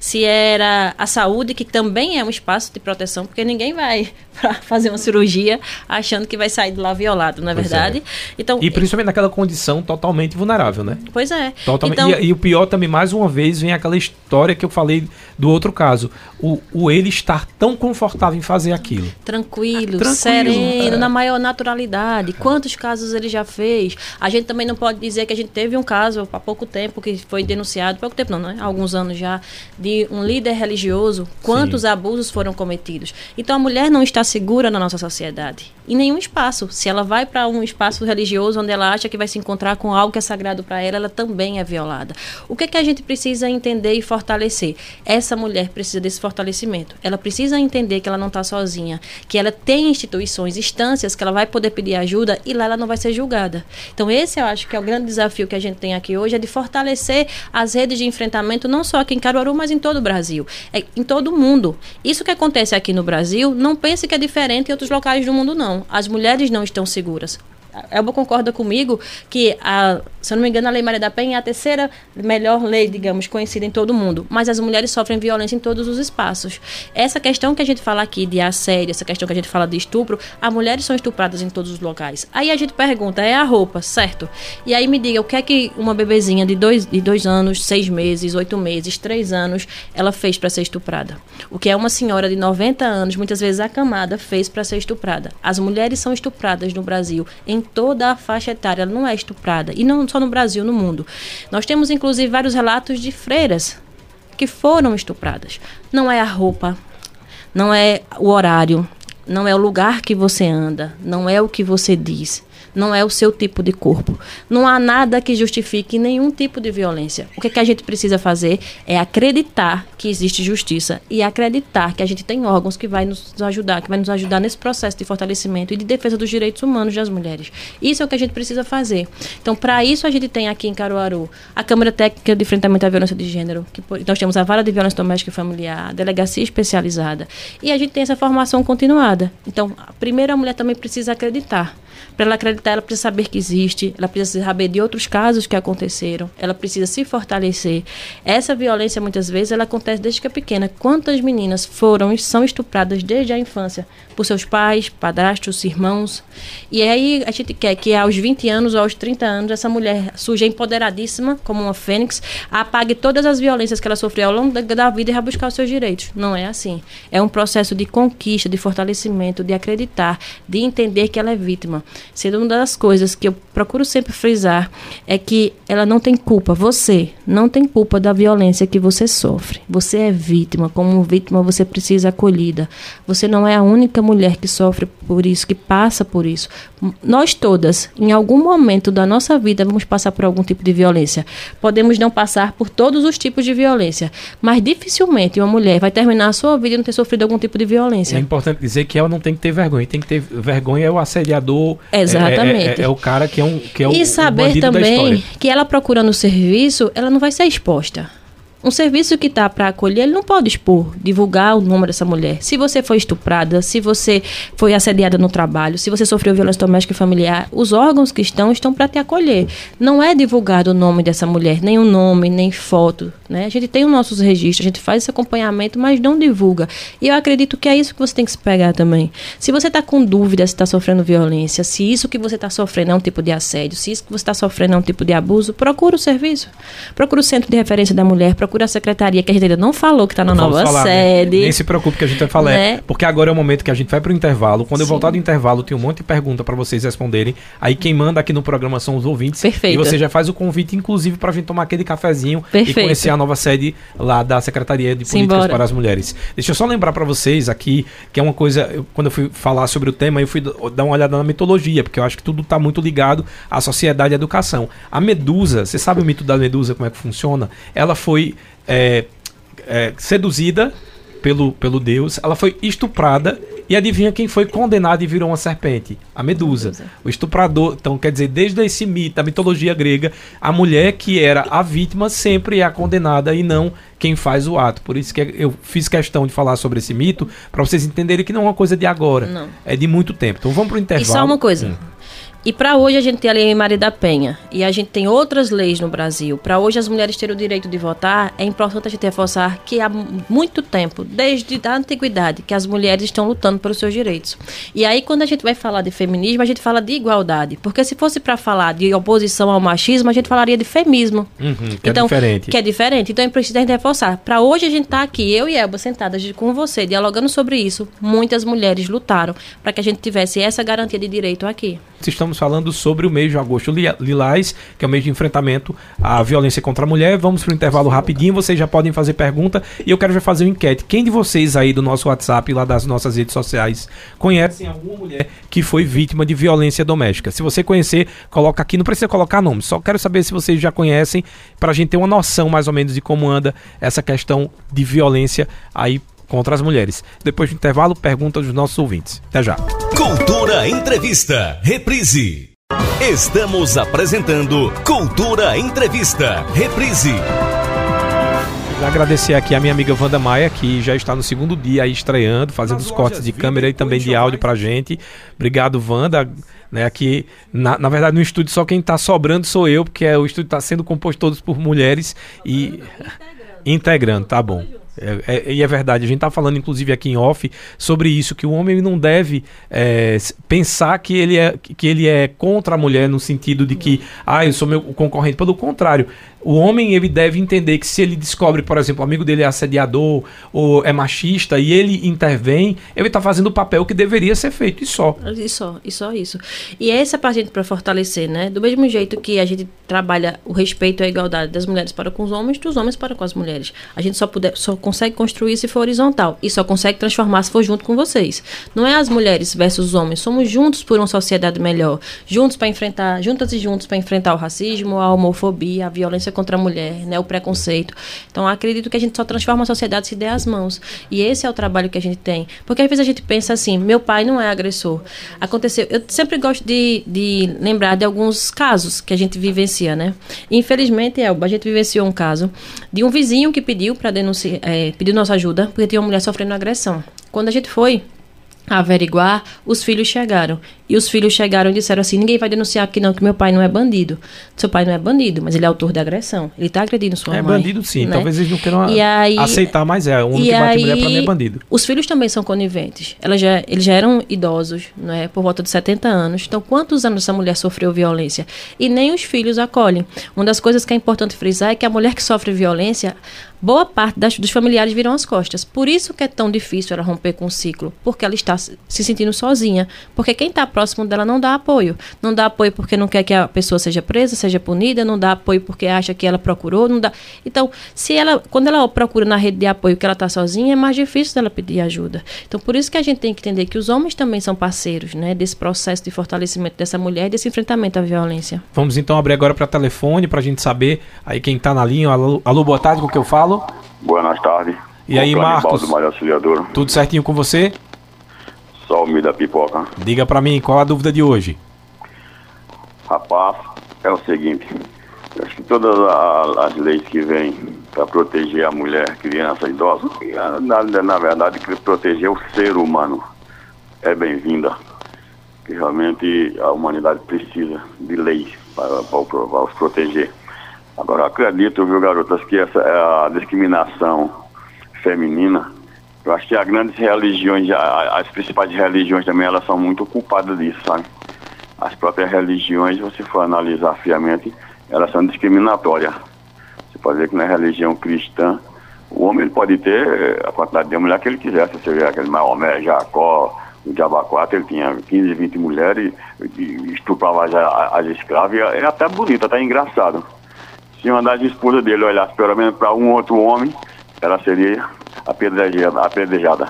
S4: Se era a saúde, que também é um espaço de proteção, porque ninguém vai para fazer uma cirurgia achando que vai sair de lá violado, não é
S1: Pois é.
S4: verdade? Então,
S1: E principalmente naquela condição totalmente vulnerável, né?
S4: pois é.
S1: Totalmente.
S4: Então,
S1: e, e o pior também, mais uma vez, vem aquela história que eu falei do outro caso. O, o ele estar tão confortável em fazer aquilo.
S4: Tranquilo,
S1: Tranquilo,
S4: sereno,
S1: é.
S4: na maior naturalidade. Quantos casos ele já fez? A gente também não pode dizer que a gente teve um caso há pouco tempo que foi denunciado, pouco tempo não, não é? Alguns anos já, de um líder religioso. Quantos abusos foram cometidos? Então a mulher não está segura na nossa sociedade. Em nenhum espaço. Se ela vai para um espaço religioso onde ela acha que vai se encontrar com algo que é sagrado para ela, ela também é violada. O que é que a gente precisa entender e fortalecer? Essa mulher precisa desse fortalecimento. Ela precisa entender que ela não está sozinha, que ela tem instituições, instâncias que ela vai poder pedir ajuda e lá ela não vai ser julgada. Então esse eu acho que é o grande desafio que a gente tem aqui hoje é de fortalecer as redes de enfrentamento não só aqui em Caruaru, mas em todo o Brasil, é, em todo o mundo. Isso que acontece aqui no Brasil, não pense que é diferente em outros locais do mundo não. As mulheres não estão seguras. Elba concorda comigo que, a, se eu não me engano, a Lei Maria da Penha é a terceira melhor lei, digamos, conhecida em todo o mundo. Mas as mulheres sofrem violência em todos os espaços. Essa questão que a gente fala aqui de assédio, essa questão que a gente fala de estupro, as mulheres são estupradas em todos os locais. Aí a gente pergunta, é a roupa, certo? E aí me diga, o que é que uma bebezinha de dois, de dois anos, seis meses, oito meses, três anos, ela fez para ser estuprada? O que é uma senhora de 90 anos, muitas vezes acamada, fez para ser estuprada? As mulheres são estupradas no Brasil em toda a faixa etária, ela não é estuprada. E não só no Brasil, no mundo. Nós temos, inclusive, vários relatos de freiras que foram estupradas. Não é a roupa, não é o horário, não é o lugar que você anda, não é o que você diz, não é o seu tipo de corpo. Não há nada que justifique nenhum tipo de violência. O que, é que a gente precisa fazer é acreditar que existe justiça e acreditar que a gente tem órgãos que vai nos ajudar, que vai nos ajudar nesse processo de fortalecimento e de defesa dos direitos humanos das mulheres. Isso é o que a gente precisa fazer. Então, para isso a gente tem aqui em Caruaru a Câmara Técnica de Enfrentamento à Violência de Gênero, que nós temos a Vara de Violência Doméstica e Familiar, a Delegacia Especializada, e a gente tem essa formação continuada. Então, a primeira mulher também precisa acreditar. Para ela acreditar, ela precisa saber que existe, ela precisa saber de outros casos que aconteceram, ela precisa se fortalecer. Essa violência, muitas vezes, ela acontece desde que é pequena. Quantas meninas foram e são estupradas desde a infância por seus pais, padrastos, irmãos? E aí a gente quer que aos 20 anos ou aos 30 anos, essa mulher surja empoderadíssima, como uma fênix, apague todas as violências que ela sofreu ao longo da, da vida e buscar os seus direitos. Não é assim. É um processo de conquista, de fortalecimento, de acreditar, de entender que ela é vítima. Sendo uma das coisas que eu procuro sempre frisar é que ela não tem culpa, você não tem culpa da violência que você sofre. Você é vítima, como vítima você precisa acolhida. Você não é a única mulher que sofre por isso, que passa por isso. Nós todas, em algum momento da nossa vida, vamos passar por algum tipo de violência. Podemos não passar por todos os tipos de violência, mas dificilmente uma mulher vai terminar a sua vida e não ter sofrido algum tipo de
S1: É
S4: violência.
S1: importante dizer que ela não tem que ter vergonha. Tem que ter vergonha é o assediador. É-
S4: Exatamente.
S1: É, é- é o cara que é um que é o,
S4: e
S1: o
S4: saber também que ela procurando serviço, ela não vai ser exposta. Um serviço que está para acolher, ele não pode expor, divulgar o nome dessa mulher. Se você foi estuprada, se você foi assediada no trabalho, se você sofreu violência doméstica e familiar, os órgãos que estão estão para te acolher. Não é divulgado o nome dessa mulher, nem o nome, nem foto. Né? A gente tem os nossos registros, a gente faz esse acompanhamento, mas não divulga. E eu acredito que é isso que você tem que se pegar também. Se você está com dúvida se está sofrendo violência, se isso que você está sofrendo é um tipo de assédio, se isso que você está sofrendo é um tipo de abuso, procura o serviço. Procura o centro de referência da mulher, procura procura a secretaria, que a gente ainda não falou que está na
S1: Vamos
S4: nova
S1: falar, né?
S4: sede.
S1: Nem se preocupe que a gente vai falar.
S4: Né?
S1: Porque agora é o momento que a gente vai pro intervalo. Quando eu
S4: Sim.
S1: voltar do intervalo, tem um monte de pergunta para vocês responderem. Aí quem manda aqui no programa são os ouvintes.
S4: Perfeito.
S1: E você já faz o convite, inclusive, pra gente tomar aquele cafezinho
S4: Perfeito.
S1: e conhecer a nova sede lá da Secretaria de Políticas
S4: Simbora.
S1: para as Mulheres. Deixa eu só lembrar para vocês aqui que é uma coisa, eu- quando eu fui falar sobre o tema, eu fui dar uma olhada na mitologia, porque eu acho que tudo está muito ligado à sociedade e à educação. A medusa, você sabe o mito da medusa, como é que funciona? Ela foi é, é, seduzida pelo, pelo deus, ela foi estuprada e adivinha quem foi condenado e virou uma serpente? A medusa.
S4: Medusa.
S1: O estuprador, então quer dizer, desde esse mito, da mitologia grega, a mulher que era a vítima sempre é a condenada e não quem faz o ato. Por isso que eu fiz questão de falar sobre esse mito, para vocês entenderem que não é uma coisa de agora,
S4: Não.
S1: é de muito tempo. Então vamos pro intervalo.
S4: E só uma coisa.
S1: Hum.
S4: E para hoje a gente tem a Lei Maria da Penha e a gente tem outras leis no Brasil. Para hoje as mulheres terem o direito de votar, é importante a gente reforçar que há muito tempo, desde a antiguidade, que as mulheres estão lutando pelos seus direitos. E aí quando a gente vai falar de feminismo, a gente fala de igualdade, porque se fosse para falar de oposição ao machismo, a gente falaria de feminismo.
S1: Uhum, que é diferente.
S4: Que é diferente. Então é preciso a gente reforçar. Para hoje a gente tá aqui, eu e Elba sentadas com você, dialogando sobre isso. Muitas mulheres lutaram para que a gente tivesse essa garantia de direito aqui.
S1: Estamos falando sobre o mês de agosto li- lilás, que é o mês de enfrentamento à violência contra a mulher. Vamos para o intervalo rapidinho, vocês já podem fazer pergunta e eu quero já fazer uma enquete. Quem de vocês aí do nosso WhatsApp lá das nossas redes sociais conhecem alguma mulher que foi vítima de violência doméstica? Se você conhecer, coloca aqui, não precisa colocar nome, só quero saber se vocês já conhecem para a gente ter uma noção mais ou menos de como anda essa questão de violência aí contra as mulheres. Depois do intervalo, pergunta dos nossos ouvintes. Até já.
S3: Cultura Entrevista, reprise. Estamos apresentando Cultura Entrevista, reprise.
S1: Quero Agradecer aqui a minha amiga Wanda Maia, que já está no segundo dia aí estreando, fazendo os cortes de câmera e também de áudio pra gente. Obrigado, Wanda. Né, aqui, na, na verdade, no estúdio só quem tá sobrando sou eu, porque é, o estúdio está sendo composto todos por mulheres e. Integrando, tá bom. É, é- e é verdade, a gente tá falando inclusive aqui em off sobre isso, que o homem não deve é, pensar que ele, é, que ele é contra a mulher no sentido de que, ah, eu sou meu concorrente. Pelo contrário, o homem ele deve entender que se ele descobre, por exemplo, o amigo dele é assediador ou é machista e ele intervém, ele tá fazendo o papel que deveria ser feito e só.
S4: E só, e só isso. E essa é pra gente para fortalecer, né? Do mesmo jeito que a gente trabalha o respeito a igualdade das mulheres para com os homens, dos homens para com as mulheres. A gente só, puder, só consegue construir se for horizontal e só consegue transformar se for junto com vocês. Não é as mulheres versus os homens, somos juntos por uma sociedade melhor, juntos para enfrentar, juntas e juntos para enfrentar o racismo, a homofobia, a violência contra a mulher, né, o preconceito. Então acredito que a gente só transforma a sociedade se der as mãos. E esse é o trabalho que a gente tem. Porque às vezes a gente pensa assim, meu pai não é agressor. Aconteceu, eu sempre gosto de, de lembrar de alguns casos que a gente vivencia, né? Infelizmente, Elba, a gente vivenciou um caso de um vizinho que pediu para denunciar, é, pediu nossa ajuda, porque tinha uma mulher sofrendo agressão. Quando a gente foi averiguar, os filhos chegaram. E os filhos chegaram e disseram assim: ninguém vai denunciar aqui não, que meu pai não é bandido. Seu pai não é bandido, mas ele é autor da agressão. Ele tá agredindo sua
S1: é
S4: mãe.
S1: bandido sim,
S4: né?
S1: talvez eles não queiram
S4: aí-
S1: aceitar, mas é. O
S4: e
S1: que bate
S4: aí,
S1: mulher pra mim é bandido.
S4: Os filhos também são coniventes. Ela já, eles já eram idosos, né, por volta de 70 anos. Então, quantos anos essa mulher sofreu violência? E nem os filhos acolhem. Uma das coisas que é importante frisar é que a mulher que sofre violência, boa parte das- dos familiares viram as costas. Por isso que é tão difícil ela romper com o ciclo, porque ela está se se sentindo sozinha. Porque quem está próximo dela não dá apoio. Não dá apoio porque não quer que a pessoa seja presa, seja punida, não dá apoio porque acha que ela procurou, não dá. Então, se ela, quando ela procura na rede de apoio que ela está sozinha, é mais difícil dela pedir ajuda. Então, por isso que a gente tem que entender que os homens também são parceiros, né, desse processo de fortalecimento dessa mulher, desse enfrentamento à violência.
S1: Vamos então abrir agora para telefone pra gente saber aí quem tá na linha. Alô, alô, boa tarde, com o que eu falo?
S6: Boas tardes.
S1: E aí, Marcos? Tudo certinho com você?
S6: Só o milho da pipoca.
S1: Diga pra mim qual a dúvida de hoje.
S6: Rapaz, é o seguinte. Acho que todas as leis que vêm para proteger a mulher, criança, idosa, na, na verdade, proteger o ser humano é bem-vinda. Que realmente a humanidade precisa de leis para, para, para os proteger. Agora, acredito, viu, garotas, que essa é a discriminação feminina, eu acho que as grandes religiões, as principais religiões também, elas são muito culpadas disso, sabe? As próprias religiões, você for analisar friamente, elas são discriminatórias. Você pode ver que na religião cristã, o homem pode ter eh, a quantidade de mulher que ele quiser. Se você vê aquele Maomé, Jacó, o Diaba 4, ele tinha 15, 20 mulheres estuprava as, as escravas. É até bonito, até engraçado. Se uma das esposas dele olhasse pelo menos para um outro homem, ela seria apedrejada. apedrejada.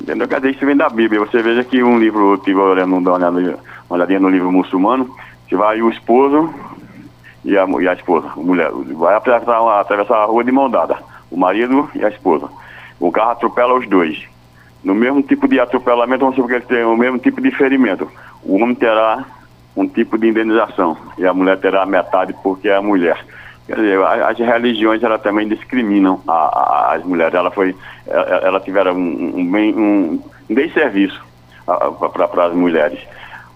S6: Entendeu? Quer isso vem da Bíblia. Você veja que um livro, eu tive olhando, uma, olhada, uma olhadinha no livro muçulmano, que vai o esposo e a, e a esposa, a mulher, vai atravessar, atravessar a rua de mão dada, o marido e a esposa. O carro atropela os dois. No mesmo tipo de atropelamento, vamos supor que eles têm o mesmo tipo de ferimento. O homem terá um tipo de indenização e a mulher terá metade porque é a mulher. Quer dizer, as religiões ela também discriminam a, a, as mulheres. Ela foi, ela, ela tiveram um, um bem, um, um bem serviço para as mulheres.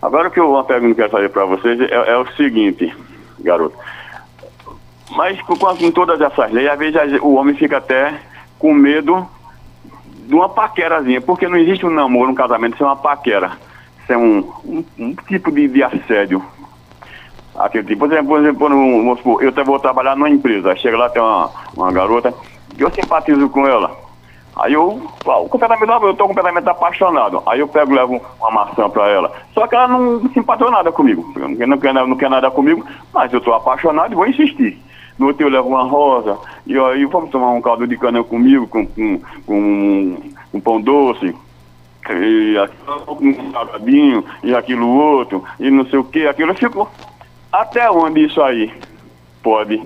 S6: Agora o que eu, uma pergunta que eu quero fazer para vocês é, é, o seguinte, garoto. Mas com, com, todas essas leis, às vezes o homem fica até com medo de uma paquerazinha, porque não existe um namoro, um casamento sem uma paquera. Sem um, um, um tipo de, de assédio aquele tipo. Por exemplo, por exemplo eu vou trabalhar numa empresa, chega lá, tem uma, uma garota, eu simpatizo com ela. Aí eu, o completamente, eu estou completamente apaixonado. Aí eu pego levo uma maçã para ela. Só que ela não simpatizou nada comigo. Não quer, não quer nada comigo, mas eu estou apaixonado e vou insistir. No outro eu levo uma rosa, e aí vamos tomar um caldo de cana comigo, com, com, com um pão doce, e aquilo, um salgadinho, e aquilo outro, e não sei o que, aquilo. Eu fico até onde isso aí pode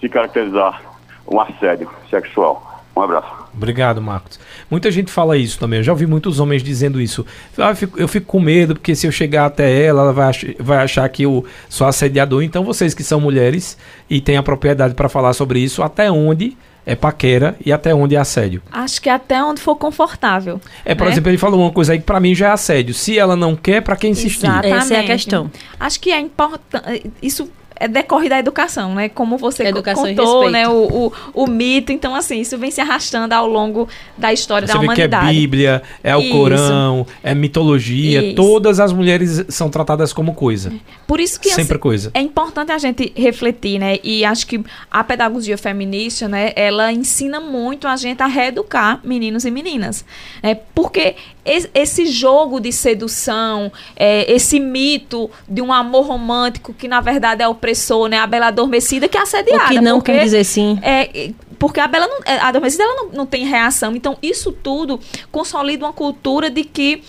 S6: se caracterizar um assédio sexual? Um abraço.
S1: Obrigado, Marcos. Muita gente fala isso também. Eu já ouvi muitos homens dizendo isso. Ah, eu, fico, eu, fico, com medo, porque se eu chegar até ela, ela vai, ach vai achar que eu sou assediador. Então, vocês que são mulheres e têm a propriedade para falar sobre isso, até onde é paquera e até onde é assédio?
S5: Acho que até onde for confortável.
S1: É, por né? exemplo, ele falou uma coisa aí que para mim já é assédio. Se ela não quer, para quem insistir?
S5: Exatamente. Essa é a questão. Acho que é importante. Isso é decorre da educação, né? Como você educação contou, né? O, o, o, mito. Então, assim, isso vem se arrastando ao longo da história você da humanidade.
S1: Que é Bíblia, é o Corão, é mitologia. Isso. Todas as mulheres são tratadas como coisa.
S5: Por isso que
S1: sempre
S5: assim,
S1: coisa.
S5: É importante a gente refletir, né? E acho que a pedagogia feminista, né? Ela ensina muito a gente a reeducar meninos e meninas, né? Porque esse jogo de sedução, é, esse mito de um amor romântico que na verdade é opressor, né? A Bela Adormecida que é assediada. O
S4: que não porque, quer dizer sim.
S5: É, porque a Bela não, é, a Adormecida ela não, não tem reação. Então isso tudo consolida uma cultura de que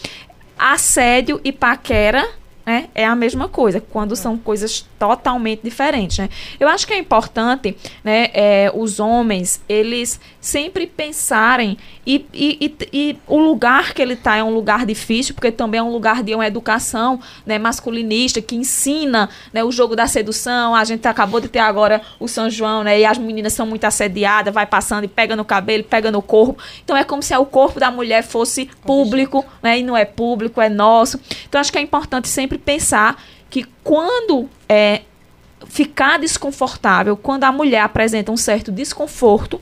S5: assédio e paquera né, é a mesma coisa, quando são coisas totalmente diferentes. Né? Eu acho que é importante né, é, os homens, eles sempre pensarem e, e, e, e o lugar que ele está é um lugar difícil, porque também é um lugar de uma educação né, masculinista que ensina né, o jogo da sedução. A gente acabou de ter agora o São João, né, e as meninas são muito assediadas, vai passando e pega no cabelo, pega no corpo. Então é como se o corpo da mulher fosse público, né, e não é público, é nosso. Então acho que é importante sempre pensar que quando é, ficar desconfortável, quando a mulher apresenta um certo desconforto,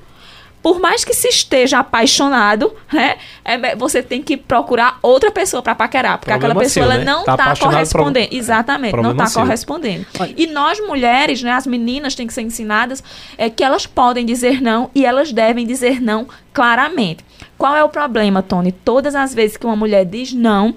S5: por mais que se esteja apaixonado, né, é, você tem que procurar outra pessoa para paquerar, porque Problema aquela pessoa seu, né? não está tá correspondendo. Pro... Exatamente, Problema não está correspondendo. E nós mulheres, né, as meninas têm que ser ensinadas é, que elas podem dizer não e elas devem dizer não claramente. Qual é o problema, Tony? Todas as vezes que uma mulher diz não,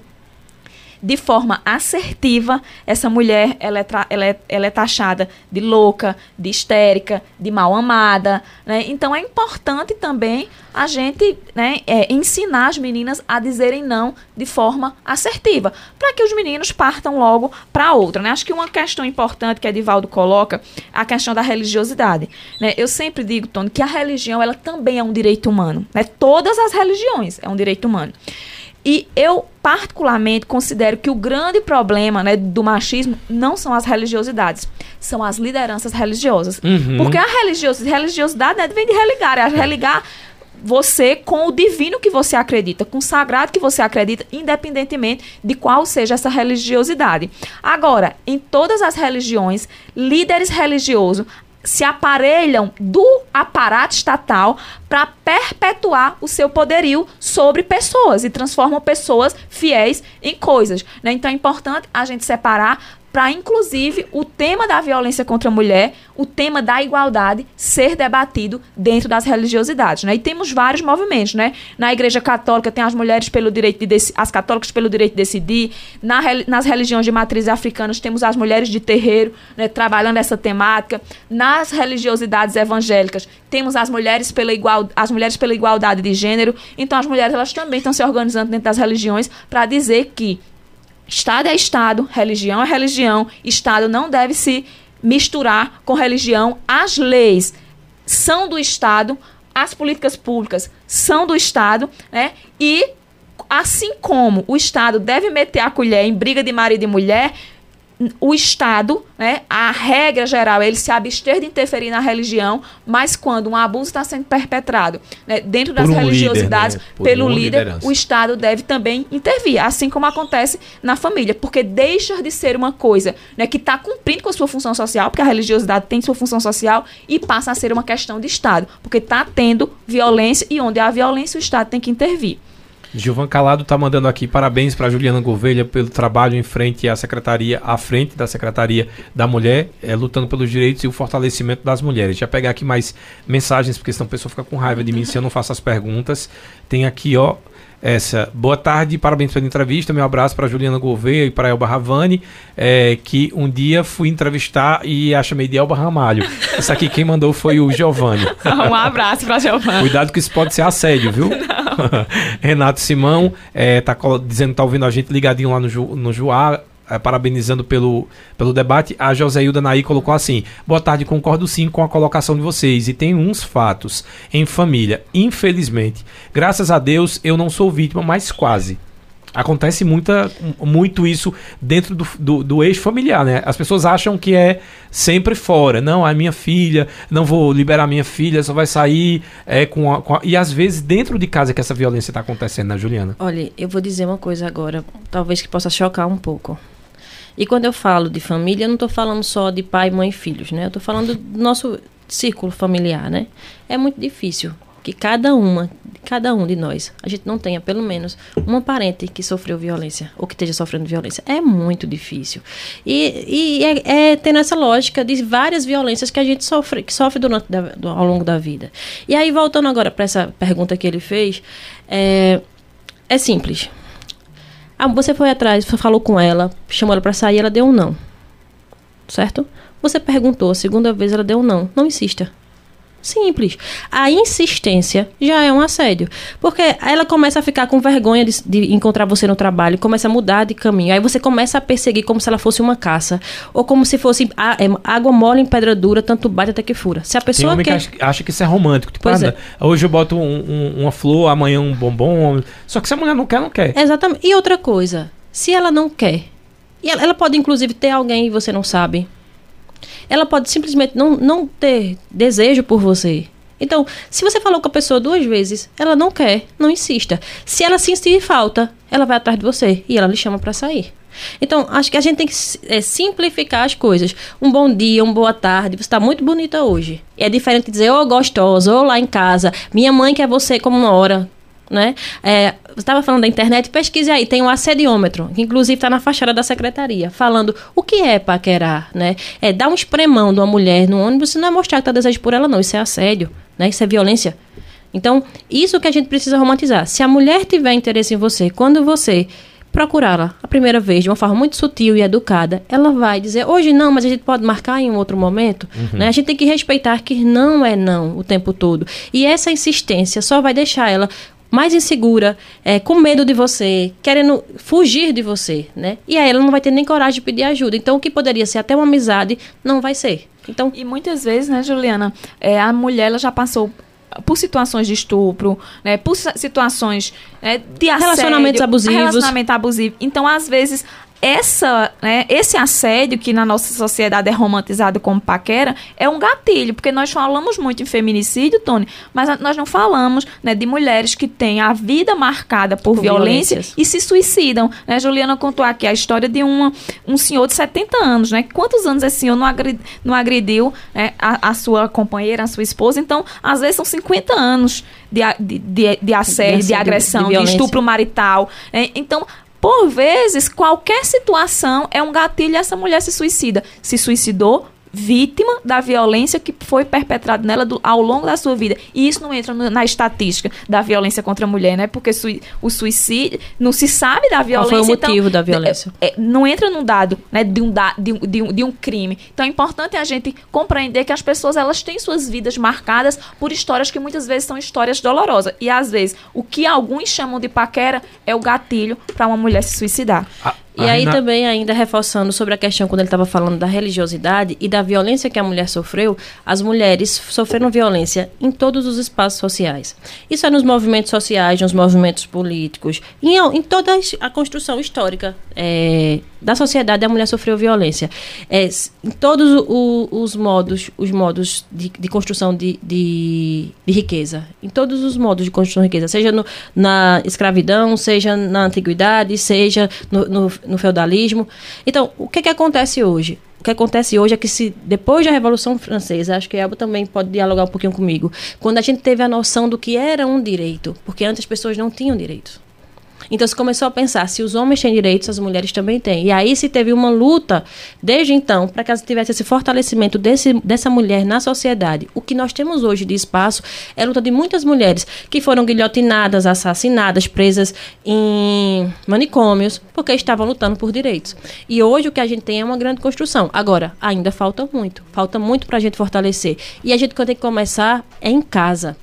S5: de forma assertiva, essa mulher ela é, ela é, ela é taxada de louca, de histérica, de mal amada. Né? Então é importante também a gente né, é, ensinar as meninas a dizerem não de forma assertiva, para que os meninos partam logo para outra. Né? Acho que uma questão importante que Edivaldo coloca a questão da religiosidade. Né? Eu sempre digo, Tony, que a religião ela também é um direito humano. Né? Todas as religiões é um direito humano. E eu, particularmente, considero que o grande problema né, do machismo não são as religiosidades, são as lideranças religiosas. Uhum. Porque a religiosidade, religiosidade né, vem de religar, é religar você com o divino que você acredita, com o sagrado que você acredita, independentemente de qual seja essa religiosidade. Agora, em todas as religiões, líderes religiosos se aparelham do aparato estatal para perpetuar o seu poderio sobre pessoas e transformam pessoas fiéis em coisas. Né? Então é importante a gente separar para inclusive o tema da violência contra a mulher, o tema da igualdade ser debatido dentro das religiosidades, né? E temos vários movimentos, né? Na Igreja Católica tem as mulheres pelo direito de as católicas pelo direito de decidir, Na, nas religiões de matriz africanas temos as mulheres de terreiro, né, trabalhando essa temática. Nas religiosidades evangélicas temos as mulheres pela igual, as mulheres pela igualdade de gênero. Então as mulheres elas também estão se organizando dentro das religiões para dizer que Estado é Estado, religião é religião, Estado não deve se misturar com religião. As leis são do Estado, as políticas públicas são do Estado, né? E assim como o Estado deve meter a colher em briga de marido e mulher, o Estado, né, a regra geral é ele se abster de interferir na religião, mas quando um abuso está sendo perpetrado né, dentro das um religiosidades líder, né? pelo líder, liderança. o Estado deve também intervir, assim como acontece na família, porque deixa de ser uma coisa né, que está cumprindo com a sua função social, porque a religiosidade tem sua função social, e passa a ser uma questão de Estado, porque está tendo violência e onde há violência o Estado tem que intervir.
S1: Gilvan Calado está mandando aqui parabéns para Juliana Gouveia pelo trabalho em frente à secretaria, à frente da Secretaria da Mulher, é, lutando pelos direitos e o fortalecimento das mulheres. Já pegar aqui mais mensagens, porque senão a pessoa fica com raiva de mim se eu não faço as perguntas. Tem aqui, ó, essa. Boa tarde, parabéns pela entrevista. Meu abraço para Juliana Gouveia e para Elba Ravani, é, que um dia fui entrevistar e a chamei de Elba Ramalho. Essa aqui quem mandou foi o Giovanni.
S5: um abraço para Giovanni.
S1: Cuidado que isso pode ser assédio, viu? Renato Simão é, tá dizendo que tá ouvindo a gente ligadinho lá no, Ju, no Juá é, parabenizando pelo, pelo debate, a Joséilda Naí colocou assim: Boa tarde, concordo sim com a colocação de vocês. E tem uns fatos em família. Infelizmente, graças a Deus, eu não sou vítima, mas quase. Acontece muita, muito isso dentro do, do, do eixo familiar, né? As pessoas acham que é sempre fora. Não, a minha filha, não vou liberar minha filha, só vai sair é, com, a, com a... E às vezes dentro de casa que essa violência está acontecendo, né, Juliana?
S4: Olha, eu vou dizer uma coisa agora, talvez que possa chocar um pouco. E quando eu falo de família, eu não estou falando só de pai, mãe e filhos, né? Eu estou falando do nosso círculo familiar, né? É muito difícil que cada uma, cada um de nós, a gente não tenha pelo menos uma parente que sofreu violência ou que esteja sofrendo violência. É muito difícil. E, e é, é tendo essa lógica de várias violências que a gente sofre, que sofre durante da, do, ao longo da vida. E aí, voltando agora para essa pergunta que ele fez, é, é simples. Ah, você foi atrás, falou com ela, chamou ela para sair, ela deu um não. Certo? Você perguntou, a segunda vez ela deu um não. Não insista. Simples. A insistência já é um assédio. Porque ela começa a ficar com vergonha de, de, encontrar você no trabalho, começa a mudar de caminho. Aí você começa a perseguir como se ela fosse uma caça. Ou como se fosse a, é, água mole em pedra dura, tanto bate até que fura. Se a pessoa
S1: Tem homem
S4: quer...
S1: que acha, que isso é romântico. Tipo, ah, é. hoje eu boto um, um, uma flor, amanhã um bombom. Só que se a mulher não quer, não quer.
S4: Exatamente. E outra coisa, se ela não quer, e ela, ela pode inclusive ter alguém e você não sabe ela pode simplesmente não, não ter desejo por você. Então, se você falou com a pessoa duas vezes, ela não quer, não insista. Se ela sentir falta, ela vai atrás de você e ela lhe chama para sair. Então, acho que a gente tem que é, simplificar as coisas. Um bom dia, uma boa tarde, você está muito bonita hoje. É diferente dizer, ô oh, gostosa, ou lá em casa, minha mãe quer você como uma hora né? É, você estava falando da internet, pesquise aí, tem um assediômetro, que inclusive está na fachada da secretaria, falando o que é paquerar, né? É dar um espremão de uma mulher no ônibus e não é mostrar que está desejo por ela, não. Isso é assédio, né? Isso é violência. Então, isso que a gente precisa romantizar. Se a mulher tiver interesse em você, quando você procurá-la a primeira vez de uma forma muito sutil e educada, ela vai dizer, hoje não, mas a gente pode marcar em um outro momento. Uhum. Né? A gente tem que respeitar que não é não o tempo todo. E essa insistência só vai deixar ela mais insegura, é, com medo de você, querendo fugir de você, né? E aí ela não vai ter nem coragem de pedir ajuda. Então, o que poderia ser até uma amizade, não vai ser. Então,
S5: e muitas vezes, né, Juliana, é, a mulher ela já passou por situações de estupro, né, por situações né, de assédio,
S4: relacionamentos abusivos,
S5: relacionamento abusivo. Então, às vezes, essa, né, esse assédio que na nossa sociedade é romantizado como paquera é um gatilho, porque nós falamos muito em feminicídio, Tony, mas nós não falamos né, de mulheres que têm a vida marcada por, por violência violências. e se suicidam. Né? Juliana contou aqui a história de uma, um senhor de 70 anos. Né? Quantos anos esse senhor não, agrediu, não agrediu né, a, a, sua companheira, a sua esposa? Então, às vezes são 50 anos de, de, de, de assédio, de, de agressão, de, de estupro marital. Né? Então, Por vezes, qualquer situação é um gatilho e essa mulher se suicida. Se suicidou, vítima da violência que foi perpetrada nela do, ao longo da sua vida. E isso não entra no, na estatística da violência contra a mulher, né? Porque sui, o suicídio não se sabe da violência.
S4: Qual foi o
S5: então,
S4: motivo da violência?
S5: É, é, não entra num dado, né, de um, da, de, um, de, um, de um crime. Então é importante a gente compreender que as pessoas elas têm suas vidas marcadas por histórias que muitas vezes são histórias dolorosas. E às vezes o que alguns chamam de paquera é o gatilho para uma mulher se suicidar.
S1: A-
S4: E
S1: a
S4: aí também, ainda reforçando sobre a questão quando ele estava falando da religiosidade e da violência que a mulher sofreu, as mulheres sofreram violência em todos os espaços sociais. Isso é nos movimentos sociais, nos movimentos políticos, em, em toda a construção histórica é, da sociedade, a mulher sofreu violência. É, em todos o- os modos, os modos de, de construção de, de, de riqueza, em todos os modos de construção de riqueza, seja no- na escravidão, seja na antiguidade, seja no, no, no feudalismo. Então, o que, que acontece hoje? O que acontece hoje é que se depois da Revolução Francesa, acho que Elba também pode dialogar um pouquinho comigo, quando a gente teve a noção do que era um direito, porque antes as pessoas não tinham direitos. Então se começou a pensar, se os homens têm direitos, as mulheres também têm. E aí se teve uma luta, desde então, para que elas tivesse esse fortalecimento desse, dessa mulher na sociedade. O que nós temos hoje de espaço é a luta de muitas mulheres que foram guilhotinadas, assassinadas, presas em manicômios, porque estavam lutando por direitos. E hoje o que a gente tem é uma grande construção. Agora, ainda falta muito. Falta muito para a gente fortalecer. E a gente tem que começar é em casa.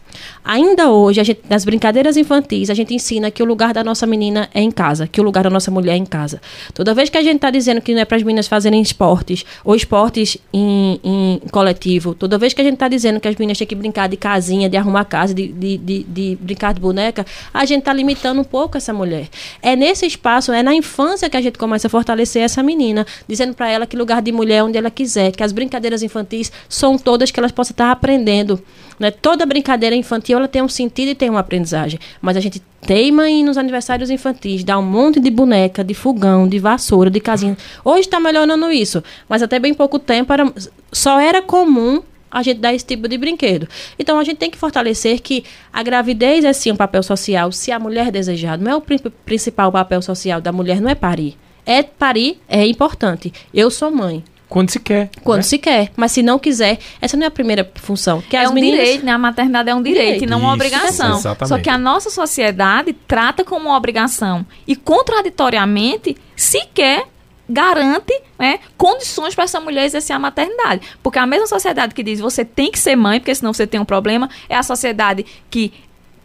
S4: Ainda hoje, gente, nas brincadeiras infantis, a gente ensina que o lugar da nossa menina é em casa, que o lugar da nossa mulher é em casa. Toda vez que a gente está dizendo que não é para as meninas fazerem esportes, ou esportes em, em coletivo, toda vez que a gente está dizendo que as meninas têm que brincar de casinha, de arrumar casa, de, de, de, de brincar de boneca, a gente está limitando um pouco essa mulher. É nesse espaço, é na infância que a gente começa a fortalecer essa menina, dizendo para ela que lugar de mulher é onde ela quiser, que as brincadeiras infantis são todas que elas possam estar aprendendo. Né? Toda brincadeira infantil ela tem um sentido e tem uma aprendizagem. Mas a gente teima em nos aniversários infantis, dá um monte de boneca, de fogão, de vassoura, de casinha. Hoje está melhorando isso, mas até bem pouco tempo era, só era comum a gente dar esse tipo de brinquedo. Então a gente tem que fortalecer que a gravidez é sim um papel social, se a mulher desejar. Não é o pri- principal papel social da mulher, não é parir. É parir, é importante. Eu sou mãe.
S1: Quando se quer.
S4: Quando
S1: né?
S4: se quer, mas se não quiser, essa não é a primeira função. Que
S5: é
S4: as
S5: um
S4: meninas...
S5: direito, né? A maternidade é um direito,
S4: Direito.
S5: e não uma
S1: Isso,
S5: obrigação.
S1: exatamente.
S5: Só que a nossa sociedade trata como uma obrigação e contraditoriamente sequer garante né, condições para essa mulher exercer a maternidade. Porque a mesma sociedade que diz você tem que ser mãe, porque senão você tem um problema, é a sociedade que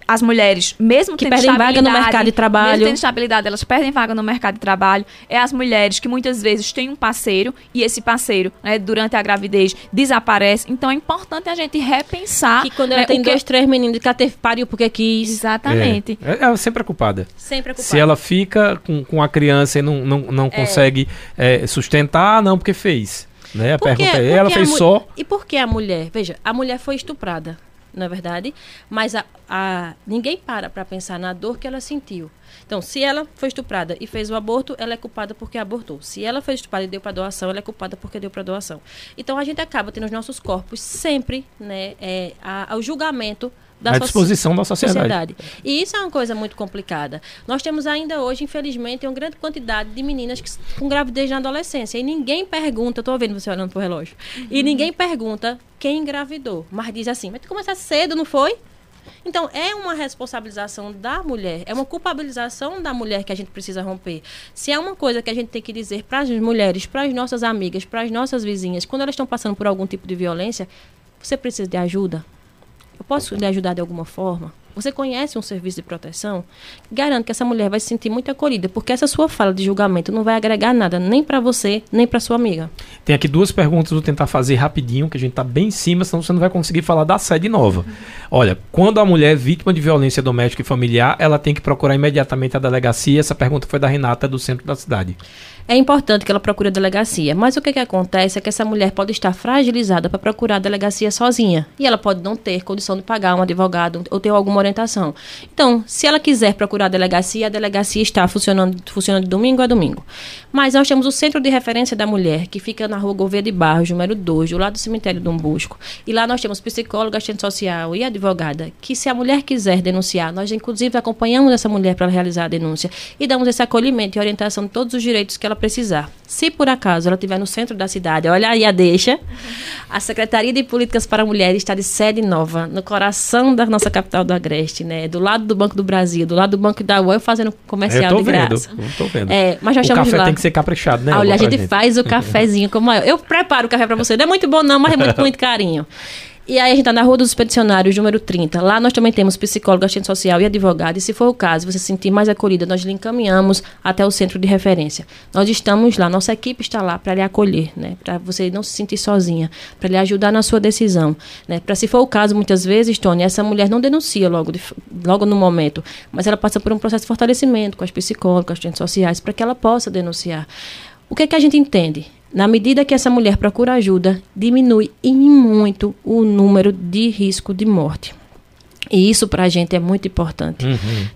S5: as mulheres, mesmo
S4: Que
S5: tendo
S4: perdem vaga no mercado de trabalho.
S5: mesmo tendo estabilidade, elas perdem vaga no mercado de trabalho. É as mulheres que muitas vezes têm um parceiro e esse parceiro, né, durante a gravidez, desaparece. Então é importante a gente repensar.
S4: Que quando ela
S5: né,
S4: tem
S5: o que-
S4: dois, três meninos que ela teve, pariu porque quis.
S5: Exatamente.
S1: É, ela sempre é culpada.
S4: Sempre é culpada.
S1: Se ela fica com, com a criança e não, não, não consegue é, sustentar, ah, não, porque fez. Né? A
S4: Por quê?
S1: pergunta é, ela fez só.
S4: E por que a mulher? Veja, a mulher foi estuprada, é verdade? Mas a, a- ninguém para para pensar na dor que ela sentiu. Então, se ela foi estuprada e fez o aborto, ela é culpada porque abortou. Se ela foi estuprada e deu para doação, ela é culpada porque deu para doação. Então, a gente acaba tendo os nossos corpos sempre né, é, a- ao julgamento da
S1: à disposição da sociedade.
S4: E isso é uma coisa muito complicada. Nós temos ainda hoje, infelizmente, uma grande quantidade de meninas que, com gravidez na adolescência. E ninguém pergunta, eu tô vendo você olhando pro relógio. E ninguém pergunta quem engravidou. Mas diz assim, mas tu começaste cedo, não foi? Então, é uma responsabilização da mulher, é uma culpabilização da mulher que a gente precisa romper. Se é uma coisa que a gente tem que dizer para as mulheres, para as nossas amigas, para as nossas vizinhas, quando elas estão passando por algum tipo de violência, você precisa de ajuda? Eu posso lhe ajudar de alguma forma? Você conhece um serviço de proteção? Garanto que essa mulher vai se sentir muito acolhida, porque essa sua fala de julgamento não vai agregar nada, nem para você, nem para sua amiga.
S1: Tem aqui duas perguntas, vou tentar fazer rapidinho, que a gente tá bem em cima, senão você não vai conseguir falar da sede nova. Olha, quando a mulher é vítima de violência doméstica e familiar, ela tem que procurar imediatamente a delegacia. Essa pergunta foi da Renata, do centro da cidade.
S4: É importante que ela procure a delegacia. Mas o que, que acontece é que essa mulher pode estar fragilizada para procurar a delegacia sozinha. E ela pode não ter condição de pagar um advogado ou ter alguma orientação. Então, se ela quiser procurar a delegacia, a delegacia está funcionando, funcionando de domingo a domingo. Mas nós temos o Centro de Referência da Mulher, que fica na rua Gouveia de Barros, número 2, do lado do cemitério do Umbusco. E lá nós temos psicóloga, assistente social e advogada, que se a mulher quiser denunciar, nós inclusive acompanhamos essa mulher para realizar a denúncia e damos esse acolhimento e orientação de todos os direitos que ela precisar. Se por acaso ela estiver no centro da cidade, olha aí a deixa, a Secretaria de Políticas para Mulheres está de sede nova, no coração da nossa capital do Agreste, né? Do lado do Banco do Brasil, do lado do Banco da UAM, fazendo comercial
S1: eu tô
S4: de
S1: vendo,
S4: graça.
S1: eu tô vendo.
S4: É, mas nós
S1: o café
S4: lá.
S1: tem que ser caprichado, né?
S4: Olha, a
S1: pra
S4: gente faz o cafezinho como eu. Eu preparo o café para você. Não é muito bom não, mas é muito com muito carinho. E aí a gente está na Rua dos Expedicionários, número 30. Lá nós também temos psicólogo, assistente social e advogado. E se for o caso, você se sentir mais acolhida, nós lhe encaminhamos até o centro de referência. Nós estamos lá, nossa equipe está lá para lhe acolher, né? Para você não se sentir sozinha, para lhe ajudar na sua decisão, né? Para se for o caso, muitas vezes, Tony, essa mulher não denuncia logo, de- logo no momento, mas ela passa por um processo de fortalecimento com as psicólogas, assistentes sociais, para que ela possa denunciar. O que, é que a gente entende? Na medida que essa mulher procura ajuda, diminui em muito o número de risco de morte. E isso para a gente é muito importante.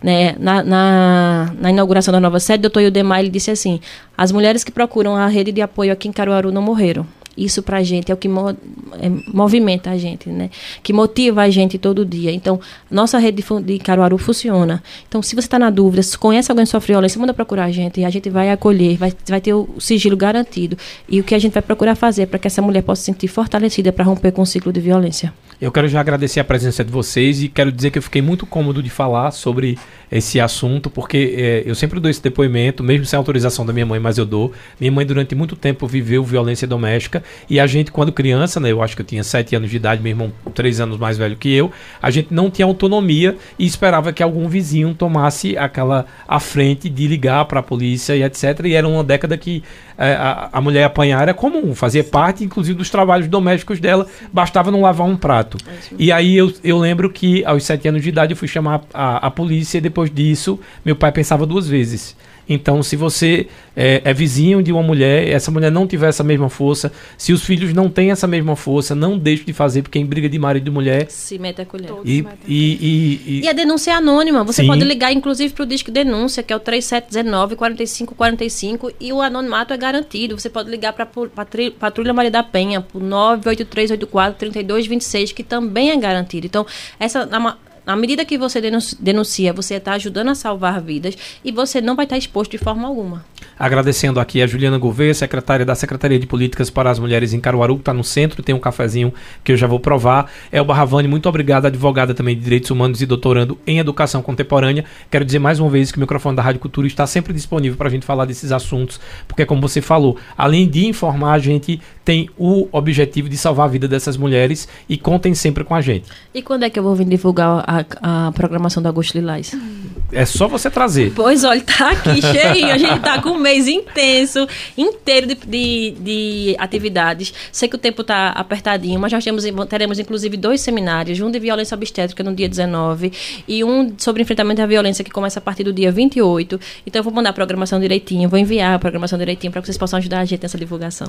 S4: Né? Na, na, na inauguração da nova sede, o doutor Ildemar ele disse assim: as mulheres que procuram a rede de apoio aqui em Caruaru não morreram. Isso para a gente é o que mo- é, movimenta a gente, né? Que motiva a gente todo dia. Então, nossa rede de, de Caruaru funciona. Então, se você está na dúvida, se conhece alguém que sofre violência, manda procurar a gente. E a gente vai acolher, vai, vai ter o sigilo garantido. E o que a gente vai procurar fazer para que essa mulher possa se sentir fortalecida para romper com o ciclo de violência.
S1: Eu quero já agradecer a presença de vocês e quero dizer que eu fiquei muito cômodo de falar sobre esse assunto, porque eh, eu sempre dou esse depoimento, mesmo sem autorização da minha mãe, mas eu dou. Minha mãe, durante muito tempo, viveu violência doméstica e a gente, quando criança, né, eu acho que eu tinha 7 anos de idade, meu irmão 3 anos mais velho que eu, a gente não tinha autonomia e esperava que algum vizinho tomasse aquela à frente de ligar para a polícia e etc. E era uma década que a, a mulher apanhar era comum, fazia parte, inclusive, dos trabalhos domésticos dela, bastava não lavar um prato. E aí eu, eu lembro que aos sete anos de idade eu fui chamar a, a polícia e depois disso meu pai pensava duas vezes. Então, se você é, é vizinho de uma mulher, essa mulher não tiver essa mesma força, se os filhos não têm essa mesma força, não deixe de fazer, porque em briga de marido e mulher.
S4: Se mete a colher.
S1: E, e, e, e-
S4: E a denúncia é anônima. Você
S1: Sim.
S4: pode ligar, inclusive, para o Disque Denúncia, que é o 3719 4545, e o anonimato é garantido. Você pode ligar para a Patrulha Maria da Penha, por 98384 3226, que também é garantido. Então, essa. Na medida que você denunci- denuncia, você está ajudando a salvar vidas e você não vai estar exposto de forma alguma.
S1: Agradecendo aqui a Juliana Gouveia, secretária da Secretaria de Políticas para as Mulheres em Caruaru, que está no centro, tem um cafezinho que eu já vou provar. Elba Ravani, muito obrigado, advogada também de Direitos Humanos e doutorando em Educação Contemporânea. Quero dizer mais uma vez que o microfone da Rádio Cultura está sempre disponível para a gente falar desses assuntos, porque como você falou, além de informar, a gente tem o objetivo de salvar a vida dessas mulheres e contem sempre com a gente.
S4: E quando é que eu vou vir divulgar a, a programação do Agosto Lilás?
S1: É só você trazer.
S4: Pois olha, tá aqui cheinho. A gente tá com um mês intenso, inteiro de, de, de atividades. Sei que o tempo tá apertadinho, mas nós temos, teremos inclusive dois seminários: um de violência obstétrica no dia 19 e um sobre enfrentamento à violência que começa a partir do dia 28. Então eu vou mandar a programação direitinho, vou enviar a programação direitinho para que vocês possam ajudar a gente nessa divulgação.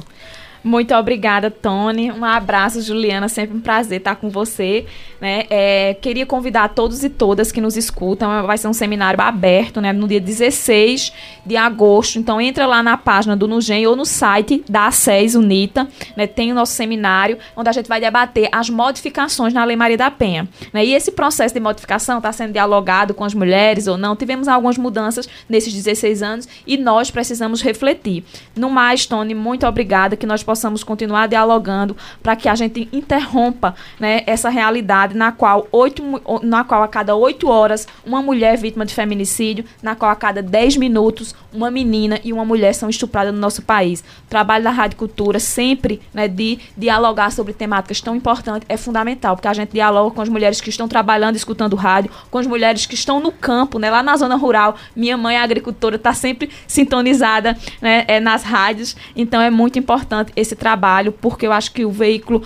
S5: Muito obrigada, Tony. Um abraço, Juliana. Sempre um prazer estar com você. Né? É, queria convidar todos e todas que nos escutam. Vai ser um seminário aberto né? no dia 16 de agosto. Então, entra lá na página do Nugem ou no site da ACES Unita. Né? Tem o nosso seminário, onde a gente vai debater as modificações na Lei Maria da Penha. Né? E esse processo de modificação está sendo dialogado com as mulheres ou não. Tivemos algumas mudanças nesses 16 anos e nós precisamos refletir. No mais, Tony, muito obrigada que nós possamos continuar dialogando para que a gente interrompa né, essa realidade na qual, oito, na qual a cada oito horas uma mulher é vítima de feminicídio, na qual a cada 10 minutos uma menina e uma mulher são estupradas no nosso país. O trabalho da Rádio Cultura sempre né, de dialogar sobre temáticas tão importantes é fundamental, porque a gente dialoga com as mulheres que estão trabalhando, escutando rádio, com as mulheres que estão no campo, né, lá na zona rural. Minha mãe é agricultora, está sempre sintonizada né, é, nas rádios, então é muito importante esse trabalho, porque eu acho que o veículo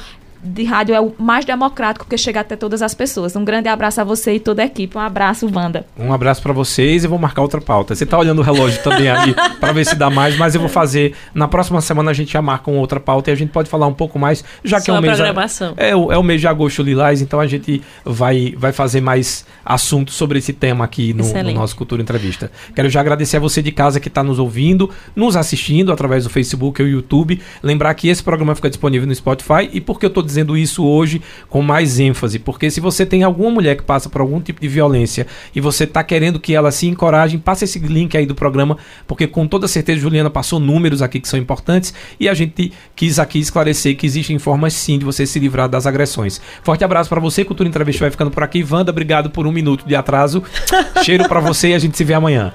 S5: de rádio é o mais democrático porque chega até todas as pessoas. Um grande abraço a você e toda a equipe. Um abraço, Wanda.
S1: Um abraço para vocês e vou marcar outra pauta. Você tá olhando o relógio também ali para ver se dá mais, mas eu vou fazer. Na próxima semana a gente já marca uma outra pauta e a gente pode falar um pouco mais, já que
S4: Só
S1: é o
S4: a
S1: mês.
S4: programação.
S1: É, o- é o mês de agosto lilás, então a gente vai, vai fazer mais assuntos sobre esse tema aqui no, no nosso Cultura Entrevista. Quero já agradecer a você de casa que está nos ouvindo, nos assistindo através do Facebook ou YouTube. Lembrar que esse programa fica disponível no Spotify e por que eu estou dizendo isso hoje com mais ênfase? Porque se você tem alguma mulher que passa por algum tipo de violência e você está querendo que ela se encoraje, passa esse link aí do programa, porque com toda certeza Juliana passou números aqui que são importantes e a gente quis aqui esclarecer que existem formas sim de você se livrar das agressões. Forte abraço para você, Cultura Entrevista vai ficando por aqui. Wanda, obrigado por um minuto de atraso. Cheiro para você e a gente se vê amanhã.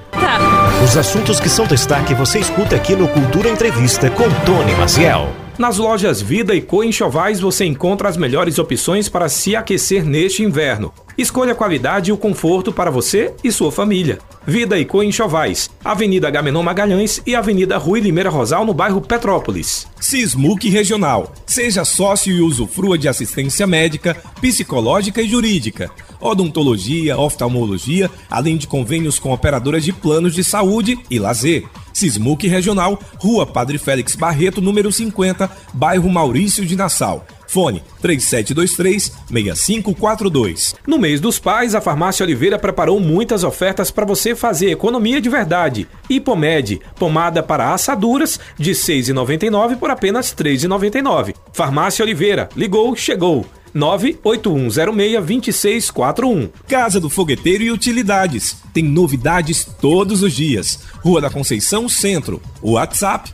S3: Os assuntos que são destaque você escuta aqui no Cultura Entrevista com Tony Maciel.
S2: Nas lojas Vida e Co Enxovais você encontra as melhores opções para se aquecer neste inverno. Escolha a qualidade e o conforto para você e sua família. Vida e Co Enxovais, Avenida Gamenon Magalhães e Avenida Rui Limeira Rosal no bairro Petrópolis. Sismuc Regional. Seja sócio e usufrua de assistência médica, psicológica e jurídica. Odontologia, oftalmologia, além de convênios com operadoras de planos de saúde e lazer. Sismuc Regional, Rua Padre Félix Barreto, número 50, bairro Maurício de Nassau. Fone 3723-6542. No mês dos pais, a Farmácia Oliveira preparou muitas ofertas para você fazer economia de verdade. Hipomed, pomada para assaduras, de R$ 6,99 por apenas R$ 3,99. Farmácia Oliveira, ligou, chegou. 98106-2641. Casa do Fogueteiro e Utilidades. Tem novidades todos os dias. Rua da Conceição Centro. WhatsApp